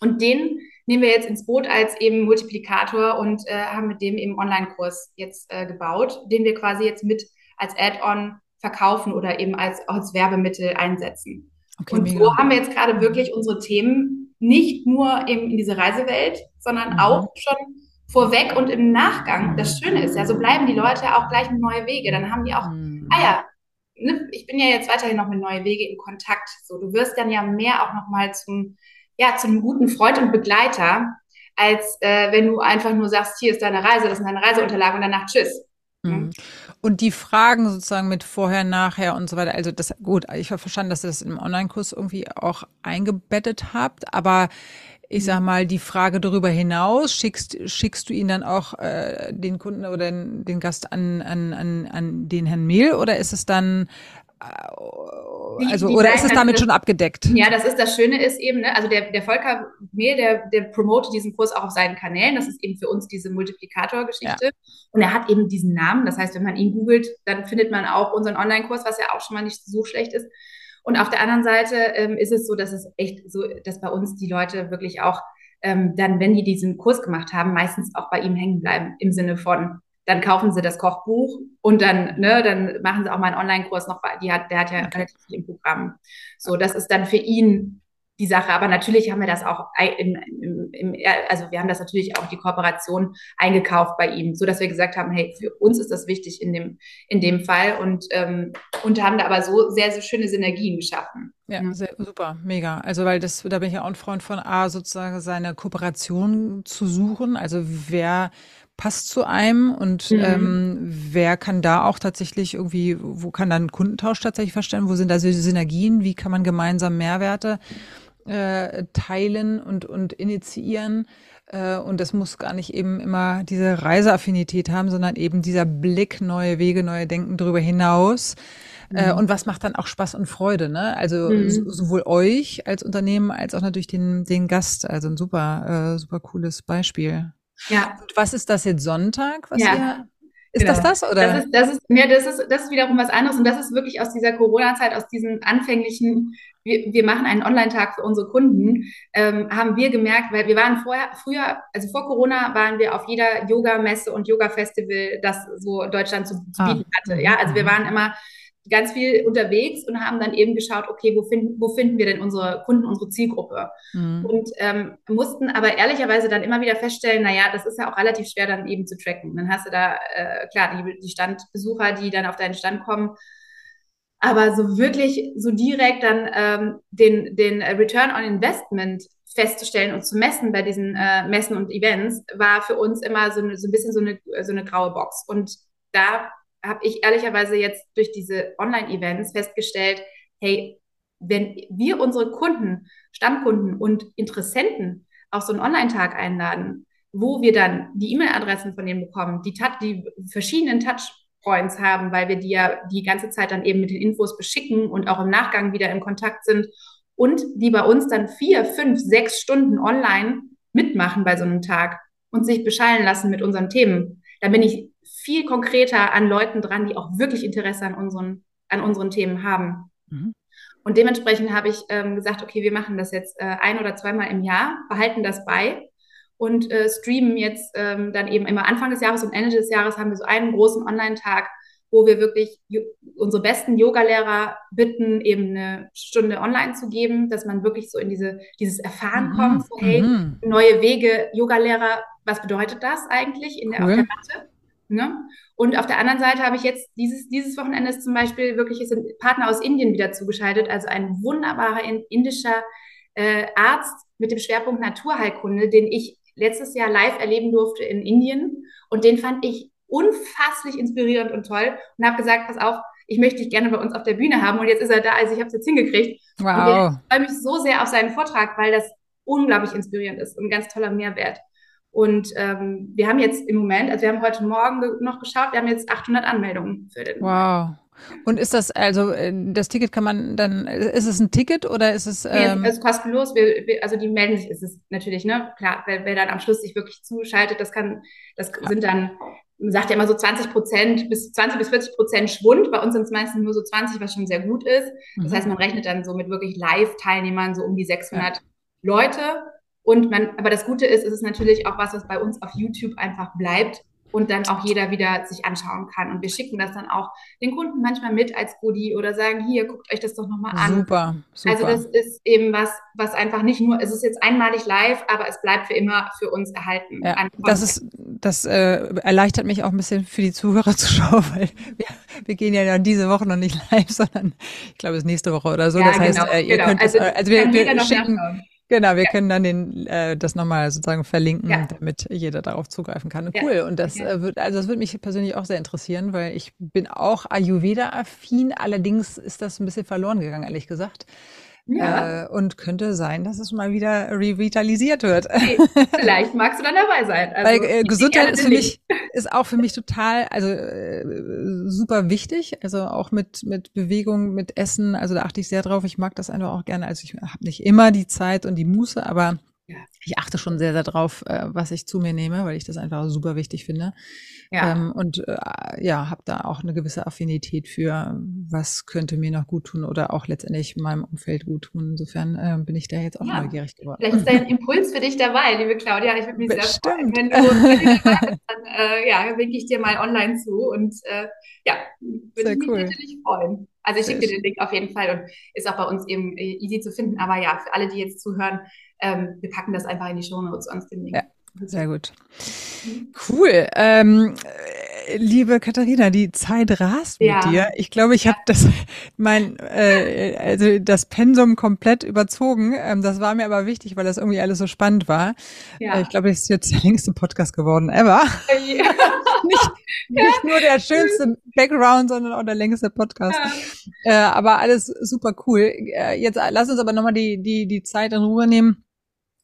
Und den nehmen wir jetzt ins Boot als eben Multiplikator und äh, haben mit dem eben Online-Kurs jetzt äh, gebaut, den wir quasi jetzt mit als Add-on verkaufen oder eben als, als Werbemittel einsetzen. Okay, und mega. so haben wir jetzt gerade wirklich unsere Themen nicht nur eben in diese Reisewelt, sondern mhm. auch schon vorweg und im Nachgang. Das Schöne ist ja, so bleiben die Leute auch gleich mit neue Wege. Dann haben die auch, mhm. ah ja, ne, ich bin ja jetzt weiterhin noch mit neue Wege in Kontakt. So, du wirst dann ja mehr auch nochmal zum, ja, zum guten Freund und Begleiter. als äh, wenn du einfach nur sagst, hier ist deine Reise, das sind deine Reiseunterlagen und danach tschüss. Mhm. Und die Fragen sozusagen mit vorher, nachher und so weiter. Also das gut, ich habe verstanden, dass ihr das im Online-Kurs irgendwie auch eingebettet habt, aber ich sag mal, die Frage darüber hinaus, schickst, schickst du ihn dann auch äh, den Kunden oder den, den Gast an, an, an, an den Herrn Mehl oder ist es dann also, die oder ist es damit schon abgedeckt? Ja, das ist das Schöne ist eben, ne, also der, der Volker Mehl, der, der promotet diesen Kurs auch auf seinen Kanälen. Das ist eben für uns diese Multiplikator-Geschichte. Ja. Und er hat eben diesen Namen. Das heißt, wenn man ihn googelt, dann findet man auch unseren Online-Kurs, was ja auch schon mal nicht so schlecht ist. Und auf der anderen Seite ähm, ist es so, dass es echt so, dass bei uns die Leute wirklich auch ähm, dann, wenn die diesen Kurs gemacht haben, meistens auch bei ihm hängen bleiben im Sinne von, dann kaufen sie das Kochbuch und dann, ne, dann machen sie auch mal einen Online-Kurs noch, die hat, der hat ja relativ viel im Programm. So, das ist dann für ihn die Sache. Aber natürlich haben wir das auch im, im, im, also wir haben das natürlich auch die Kooperation eingekauft bei ihm, so dass wir gesagt haben, hey, für uns ist das wichtig in dem, in dem Fall und, ähm, und haben da aber so sehr, sehr schöne Synergien geschaffen. Ja, sehr, super, mega. Also, weil das, da bin ich ja auch ein Freund von A, sozusagen seine Kooperation zu suchen. Also, wer passt zu einem und mhm. ähm, wer kann da auch tatsächlich irgendwie, wo kann dann Kundentausch tatsächlich verstehen, wo sind da so Synergien, wie kann man gemeinsam Mehrwerte äh, teilen und, und initiieren. Äh, und das muss gar nicht eben immer diese Reiseaffinität haben, sondern eben dieser Blick, neue Wege, neue Denken darüber hinaus. Äh, mhm. und was macht dann auch Spaß und Freude, ne? Also mhm. sowohl euch als Unternehmen als auch natürlich den, den Gast. Also ein super, äh, super cooles Beispiel. Ja. Und was ist das jetzt Sonntag, was ja. ihr ist genau. das das oder? Das ist, das ist, ja, das ist, das ist wiederum was anderes und das ist wirklich aus dieser Corona-Zeit, aus diesen anfänglichen, wir, wir machen einen Online-Tag für unsere Kunden, ähm, haben wir gemerkt, weil wir waren vorher, früher, also vor Corona waren wir auf jeder Yoga-Messe und Yoga-Festival, das so Deutschland zu, zu ah. bieten hatte. Ja, also wir mhm. waren immer ganz viel unterwegs und haben dann eben geschaut, okay, wo, find, wo finden wir denn unsere Kunden, unsere Zielgruppe? Mhm. Und ähm, mussten aber ehrlicherweise dann immer wieder feststellen, naja, das ist ja auch relativ schwer dann eben zu tracken. Dann hast du da, äh, klar, die, die Standbesucher, die dann auf deinen Stand kommen, aber so wirklich, so direkt dann ähm, den, den Return on Investment festzustellen und zu messen bei diesen äh, Messen und Events, war für uns immer so, eine, so ein bisschen so eine, so eine graue Box. Und da habe ich ehrlicherweise jetzt durch diese Online-Events festgestellt, hey, wenn wir unsere Kunden, Stammkunden und Interessenten auf so einen Online-Tag einladen, wo wir dann die E-Mail-Adressen von denen bekommen, die, die verschiedenen Touchpoints haben, weil wir die ja die ganze Zeit dann eben mit den Infos beschicken und auch im Nachgang wieder in Kontakt sind und die bei uns dann vier, fünf, sechs Stunden online mitmachen bei so einem Tag und sich beschallen lassen mit unseren Themen. Da bin ich viel konkreter an Leuten dran, die auch wirklich Interesse an unseren, an unseren Themen haben. Mhm. Und dementsprechend habe ich ähm, gesagt, okay, wir machen das jetzt äh, ein oder zweimal im Jahr, behalten das bei und äh, streamen jetzt ähm, dann eben immer Anfang des Jahres und Ende des Jahres haben wir so einen großen Online-Tag, wo wir wirklich unsere besten Yogalehrer bitten, eben eine Stunde online zu geben, dass man wirklich so in diese, dieses Erfahren mhm. kommt, so, hey, mhm. neue Wege, Yogalehrer, was bedeutet das eigentlich in der, cool. auf der Matte? Ne? Und auf der anderen Seite habe ich jetzt dieses, dieses Wochenende zum Beispiel wirklich ist ein Partner aus Indien wieder zugeschaltet, also ein wunderbarer indischer äh, Arzt mit dem Schwerpunkt Naturheilkunde, den ich letztes Jahr live erleben durfte in Indien. Und den fand ich unfasslich inspirierend und toll und habe gesagt, pass auf, ich möchte dich gerne bei uns auf der Bühne haben. Und jetzt ist er da, also ich habe es jetzt hingekriegt. Wow. Und ich freue mich so sehr auf seinen Vortrag, weil das unglaublich inspirierend ist und ein ganz toller Mehrwert. Und ähm, wir haben jetzt im Moment, also wir haben heute Morgen noch geschaut, wir haben jetzt 800 Anmeldungen für den. Wow. Und ist das, also äh, das Ticket kann man dann, ist es ein Ticket oder ist es. Ähm nee, es ist kostenlos. Wir, wir, also die melden sich, ist es natürlich, ne? Klar, wer, wer dann am Schluss sich wirklich zuschaltet, das kann, das sind dann, man sagt ja immer so 20 Prozent bis 20 bis 40 Prozent Schwund. Bei uns sind es meistens nur so 20, was schon sehr gut ist. Das mhm. heißt, man rechnet dann so mit wirklich Live-Teilnehmern so um die 600 ja. Leute. Und man, aber das Gute ist, es ist natürlich auch was, was bei uns auf YouTube einfach bleibt und dann auch jeder wieder sich anschauen kann. Und wir schicken das dann auch den Kunden manchmal mit als Goodie oder sagen, hier, guckt euch das doch nochmal an. Super, super. Also das ist eben was, was einfach nicht nur, es ist jetzt einmalig live, aber es bleibt für immer für uns erhalten. Ja, das ist, das äh, erleichtert mich auch ein bisschen für die Zuhörer (laughs) zu schauen, weil wir, wir gehen ja dann diese Woche noch nicht (laughs) live, sondern ich glaube, es ist nächste Woche oder so. Ja, das heißt, genau, äh, ihr genau. könnt also, es, also wir, wir schicken, nachschauen Genau, wir ja. können dann den, äh, das nochmal sozusagen verlinken, ja. damit jeder darauf zugreifen kann. Cool. Ja. Und das äh, wird, also das würde mich persönlich auch sehr interessieren, weil ich bin auch Ayurveda-affin. Allerdings ist das ein bisschen verloren gegangen, ehrlich gesagt. Ja. Äh, und könnte sein, dass es mal wieder revitalisiert wird. (laughs) Okay. Vielleicht magst du dann dabei sein. Also, Weil äh, Gesundheit ist für mich, (laughs) ist auch für mich total, also äh, super wichtig. Also auch mit, mit Bewegung, mit Essen. Also da achte ich sehr drauf. Ich mag das einfach auch gerne. Also ich habe nicht immer die Zeit und die Muße, aber ich achte schon sehr, sehr drauf, äh, was ich zu mir nehme, weil ich das einfach super wichtig finde. Ja. Ähm, und äh, ja, habe da auch eine gewisse Affinität für, was könnte mir noch gut tun oder auch letztendlich meinem Umfeld gut tun. Insofern äh, bin ich da jetzt auch ja. neugierig geworden. Vielleicht ist da ein Impuls für dich dabei, liebe Claudia. Ich würde mich Bestimmt. sehr freuen, wenn du, wenn du dabei bist, dann äh, ja, winke ich dir mal online zu und äh, ja, würde ich mich cool. natürlich freuen. Also ich schicke dir den Link auf jeden Fall und ist auch bei uns eben äh, easy zu finden. Aber ja, für alle, die jetzt zuhören, ähm, wir packen das einfach in die Show Notes sonst den Link. Ja. Sehr gut. Cool. Ähm, liebe Katharina, die Zeit rast mit ja. dir. Ich glaube, ich habe das mein äh, also das Pensum komplett überzogen. Ähm, das war mir aber wichtig, weil das irgendwie alles so spannend war. Ja. Äh, ich glaube, das ist jetzt der längste Podcast geworden ever. Ja. (laughs) nicht, nicht nur der schönste Background, sondern auch der längste Podcast. Äh, aber alles super cool. Äh, jetzt lass uns aber nochmal die die die Zeit in Ruhe nehmen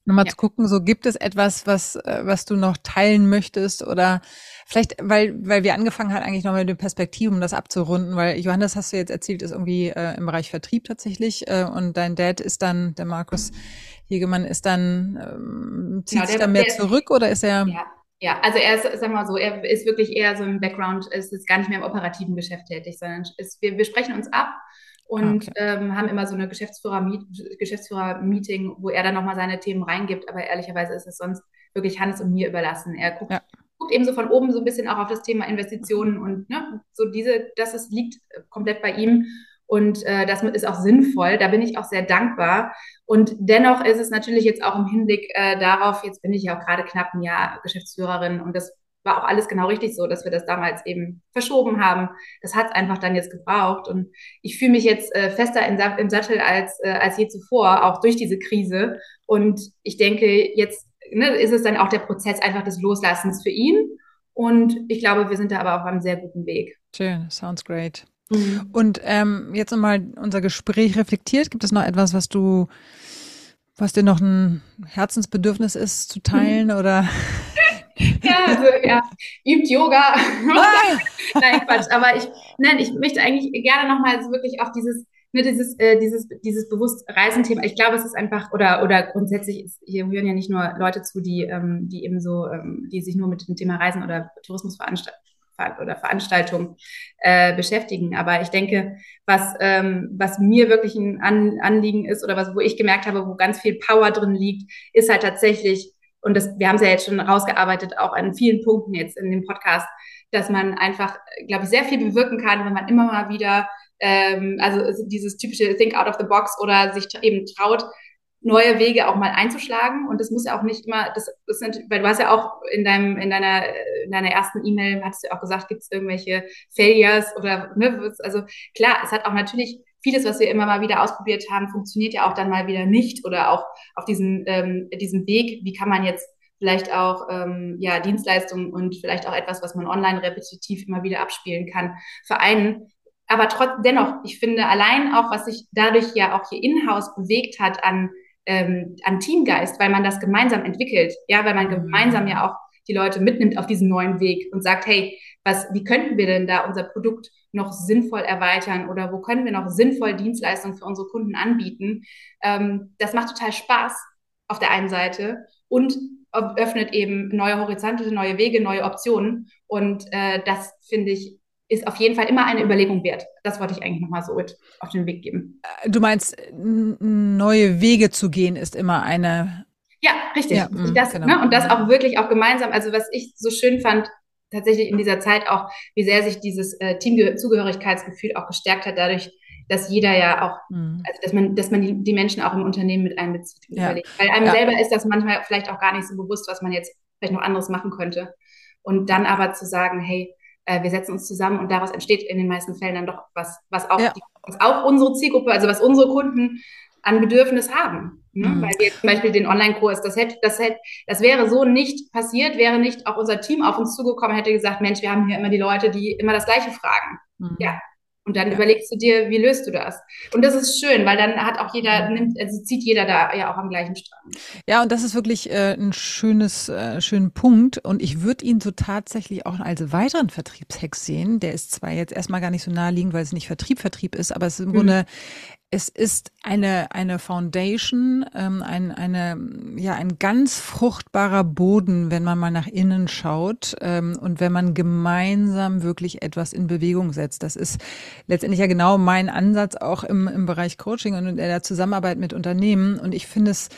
nochmal ja. zu gucken, so gibt es etwas, was, äh, was du noch teilen möchtest oder vielleicht, weil, weil wir angefangen haben eigentlich nochmal mit den Perspektiven, um das abzurunden, weil Johannes, hast du jetzt erzählt, ist irgendwie äh, im Bereich Vertrieb tatsächlich äh, und dein Dad ist dann, der Markus Hegemann ist dann, ähm, zieht ja, sich da mehr zurück oder ist er... Ja. Ja, also er ist, sag mal so, er ist wirklich eher so im Background, ist jetzt gar nicht mehr im operativen Geschäft tätig, sondern ist, wir, wir sprechen uns ab und okay. ähm, haben immer so eine Geschäftsführer-Meeting, Geschäftsführer wo er dann nochmal seine Themen reingibt. Aber ehrlicherweise ist es sonst wirklich Hannes und mir überlassen. Er guckt, ja. guckt eben so von oben so ein bisschen auch auf das Thema Investitionen und ne, so diese, das ist, liegt komplett bei ihm. Und äh, das ist auch sinnvoll. Da bin ich auch sehr dankbar. Und dennoch ist es natürlich jetzt auch im Hinblick äh, darauf, jetzt bin ich ja auch gerade knapp ein Jahr Geschäftsführerin und das war auch alles genau richtig so, dass wir das damals eben verschoben haben. Das hat es einfach dann jetzt gebraucht. Und ich fühle mich jetzt äh, fester in, im Sattel als, äh, als je zuvor, auch durch diese Krise. Und ich denke, jetzt ne, ist es dann auch der Prozess einfach des Loslassens für ihn. Und ich glaube, wir sind da aber auf einem sehr guten Weg. Schön, sounds great. Mhm. Und ähm, jetzt nochmal unser Gespräch reflektiert. Gibt es noch etwas, was du, was dir noch ein Herzensbedürfnis ist zu teilen mhm. oder ja, also ja, übt Yoga. (laughs) Nein, Quatsch. Aber ich, nein, ich möchte eigentlich gerne nochmal so wirklich auf dieses, ne, dieses, äh, dieses, dieses bewusst Reisenthema. Ich glaube, es ist einfach, oder, oder grundsätzlich, ist, hier hören ja nicht nur Leute zu, die, ähm, die eben so, ähm, die sich nur mit dem Thema Reisen oder Tourismus veranstalten oder Veranstaltungen äh, beschäftigen. Aber ich denke, was, ähm, was mir wirklich ein An Anliegen ist oder was, wo ich gemerkt habe, wo ganz viel Power drin liegt, ist halt tatsächlich und das, wir haben es ja jetzt schon rausgearbeitet, auch an vielen Punkten jetzt in dem Podcast, dass man einfach, glaube ich, sehr viel bewirken kann, wenn man immer mal wieder, ähm, also dieses typische Think out of the box oder sich eben traut, neue Wege auch mal einzuschlagen. Und das muss ja auch nicht immer, das, das sind, weil du hast ja auch in deinem, in deiner, in deiner ersten E-Mail, hattest du auch gesagt, gibt es irgendwelche Failures oder, ne, also klar, es hat auch natürlich vieles, was wir immer mal wieder ausprobiert haben, funktioniert ja auch dann mal wieder nicht oder auch auf diesem, ähm, diesem Weg, wie kann man jetzt vielleicht auch ähm, ja, Dienstleistungen und vielleicht auch etwas, was man online repetitiv immer wieder abspielen kann, vereinen. Aber trotz dennoch, ich finde allein auch, was sich dadurch ja auch hier in-house bewegt hat an, ähm, an Teamgeist, weil man das gemeinsam entwickelt, ja, weil man mhm. gemeinsam ja auch die Leute mitnimmt auf diesen neuen Weg und sagt, hey, was, wie könnten wir denn da unser Produkt noch sinnvoll erweitern oder wo können wir noch sinnvoll Dienstleistungen für unsere Kunden anbieten. Ähm, das macht total Spaß auf der einen Seite und öffnet eben neue Horizonte, neue Wege, neue Optionen. Und äh, das finde ich ist auf jeden Fall immer eine Überlegung wert. Das wollte ich eigentlich nochmal so mit auf den Weg geben. Äh, du meinst, neue Wege zu gehen ist immer eine. Ja, richtig. Ja, das, genau. ne, und das auch wirklich auch gemeinsam. Also was ich so schön fand, tatsächlich in dieser Zeit auch, wie sehr sich dieses äh, Teamzugehörigkeitsgefühl auch gestärkt hat, dadurch, dass jeder ja auch, mhm. also dass man, dass man die, die, Menschen auch im Unternehmen mit einbezieht. Ja. Weil einem ja. selber ist das manchmal vielleicht auch gar nicht so bewusst, was man jetzt vielleicht noch anderes machen könnte. Und dann aber zu sagen, hey, äh, wir setzen uns zusammen und daraus entsteht in den meisten Fällen dann doch was, was auch, ja. die, was auch unsere Zielgruppe, also was unsere Kunden an Bedürfnis haben. Ne? Mhm. Weil wir zum Beispiel den Online-Kurs, das hätte, das hätte, das wäre so nicht passiert, wäre nicht auch unser Team auf uns zugekommen, hätte gesagt, Mensch, wir haben hier immer die Leute, die immer das Gleiche fragen. Mhm. Ja, und dann ja. überlegst du dir, wie löst du das? Und das ist schön, weil dann hat auch jeder, nimmt, also zieht jeder da ja auch am gleichen Strang. Ja, und das ist wirklich äh, ein schönes, äh, schönen Punkt. Und ich würde ihn so tatsächlich auch als weiteren Vertriebshack sehen. Der ist zwar jetzt erstmal gar nicht so naheliegend, weil es nicht Vertrieb, Vertrieb ist, aber es ist im mhm. Grunde es ist eine, eine Foundation, ähm, ein, eine, ja, ein ganz fruchtbarer Boden, wenn man mal nach innen schaut ähm, und wenn man gemeinsam wirklich etwas in Bewegung setzt. Das ist letztendlich ja genau mein Ansatz auch im, im Bereich Coaching und in der Zusammenarbeit mit Unternehmen. Und ich finde es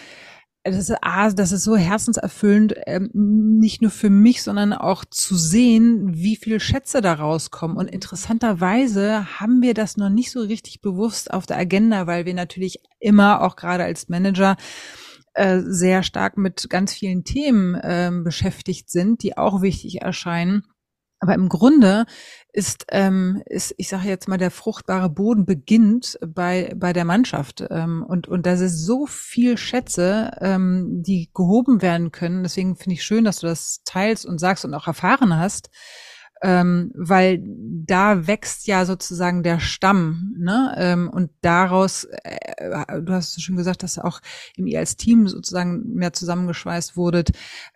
das ist, ah, das ist so herzenserfüllend, ähm, nicht nur für mich, sondern auch zu sehen, wie viele Schätze da rauskommen. Und interessanterweise haben wir das noch nicht so richtig bewusst auf der Agenda, weil wir natürlich immer auch gerade als Manager äh, sehr stark mit ganz vielen Themen äh, beschäftigt sind, die auch wichtig erscheinen. Aber im Grunde ist, ähm, ist ich sage jetzt mal, der fruchtbare Boden beginnt bei, bei der Mannschaft. Ähm, und, und das ist so viel Schätze, ähm, die gehoben werden können. Deswegen finde ich schön, dass du das teilst und sagst und auch erfahren hast ähm, weil da wächst ja sozusagen der Stamm, ne? Ähm, und daraus, äh, du hast schon gesagt, dass auch im ihr als Team sozusagen mehr zusammengeschweißt wurdet,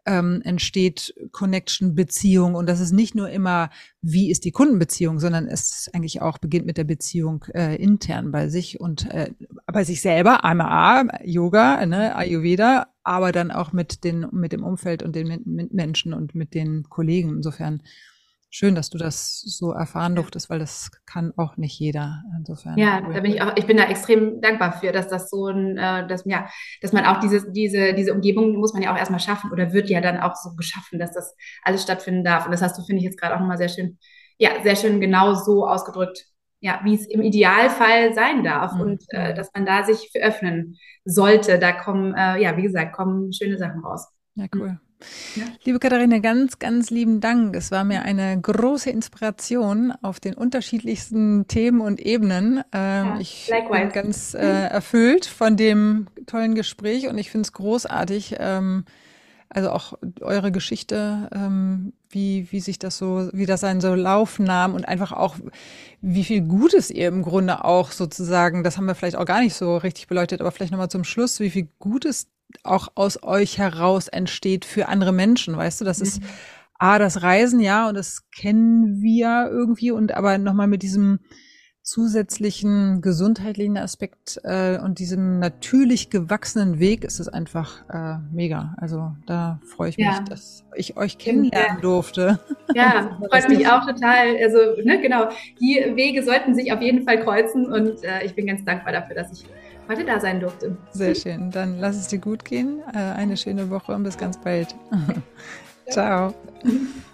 ähm, entsteht Connection, Beziehung und das ist nicht nur immer, wie ist die Kundenbeziehung, sondern es eigentlich auch beginnt mit der Beziehung äh, intern bei sich und äh, bei sich selber, AMA, Yoga, ne, Ayurveda, aber dann auch mit den mit dem Umfeld und den Menschen und mit den Kollegen. Insofern schön, dass du das so erfahren durftest, weil das kann auch nicht jeder. Insofern. Ja, da bin ich auch, ich bin da extrem dankbar für, dass das so ein, äh, dass, ja, dass man auch diese, diese, diese Umgebung muss man ja auch erstmal schaffen oder wird ja dann auch so geschaffen, dass das alles stattfinden darf. Und das hast du, finde ich, jetzt gerade auch nochmal sehr schön, ja, sehr schön genau so ausgedrückt, ja, wie es im Idealfall sein darf mhm. und äh, dass man da sich für öffnen sollte. Da kommen, äh, ja, wie gesagt, kommen schöne Sachen raus. Ja, cool. Ja. Liebe Katharina, ganz, ganz lieben Dank. Es war mir eine große Inspiration auf den unterschiedlichsten Themen und Ebenen. Ähm, ja, ich likewise. bin ganz äh, erfüllt von dem tollen Gespräch und ich finde es großartig. Ähm, also auch eure Geschichte, ähm, wie, wie sich das so, wie das einen so Lauf nahm und einfach auch, wie viel Gutes ihr im Grunde auch sozusagen, das haben wir vielleicht auch gar nicht so richtig beleuchtet, aber vielleicht nochmal zum Schluss, wie viel Gutes auch aus euch heraus entsteht für andere Menschen, weißt du? Das mhm. ist A, das Reisen, ja, und das kennen wir irgendwie, und aber nochmal mit diesem zusätzlichen gesundheitlichen Aspekt äh, und diesem natürlich gewachsenen Weg ist es einfach äh, mega. Also da freue ich mich, ja. dass ich euch kennenlernen ja. durfte. Ja, (laughs) freut mich auch total. Also ne, genau, die Wege sollten sich auf jeden Fall kreuzen und äh, ich bin ganz dankbar dafür, dass ich heute da sein durfte. Sehr schön. Dann lass es dir gut gehen. Äh, eine schöne Woche und bis ganz bald. (laughs) Ciao. (laughs)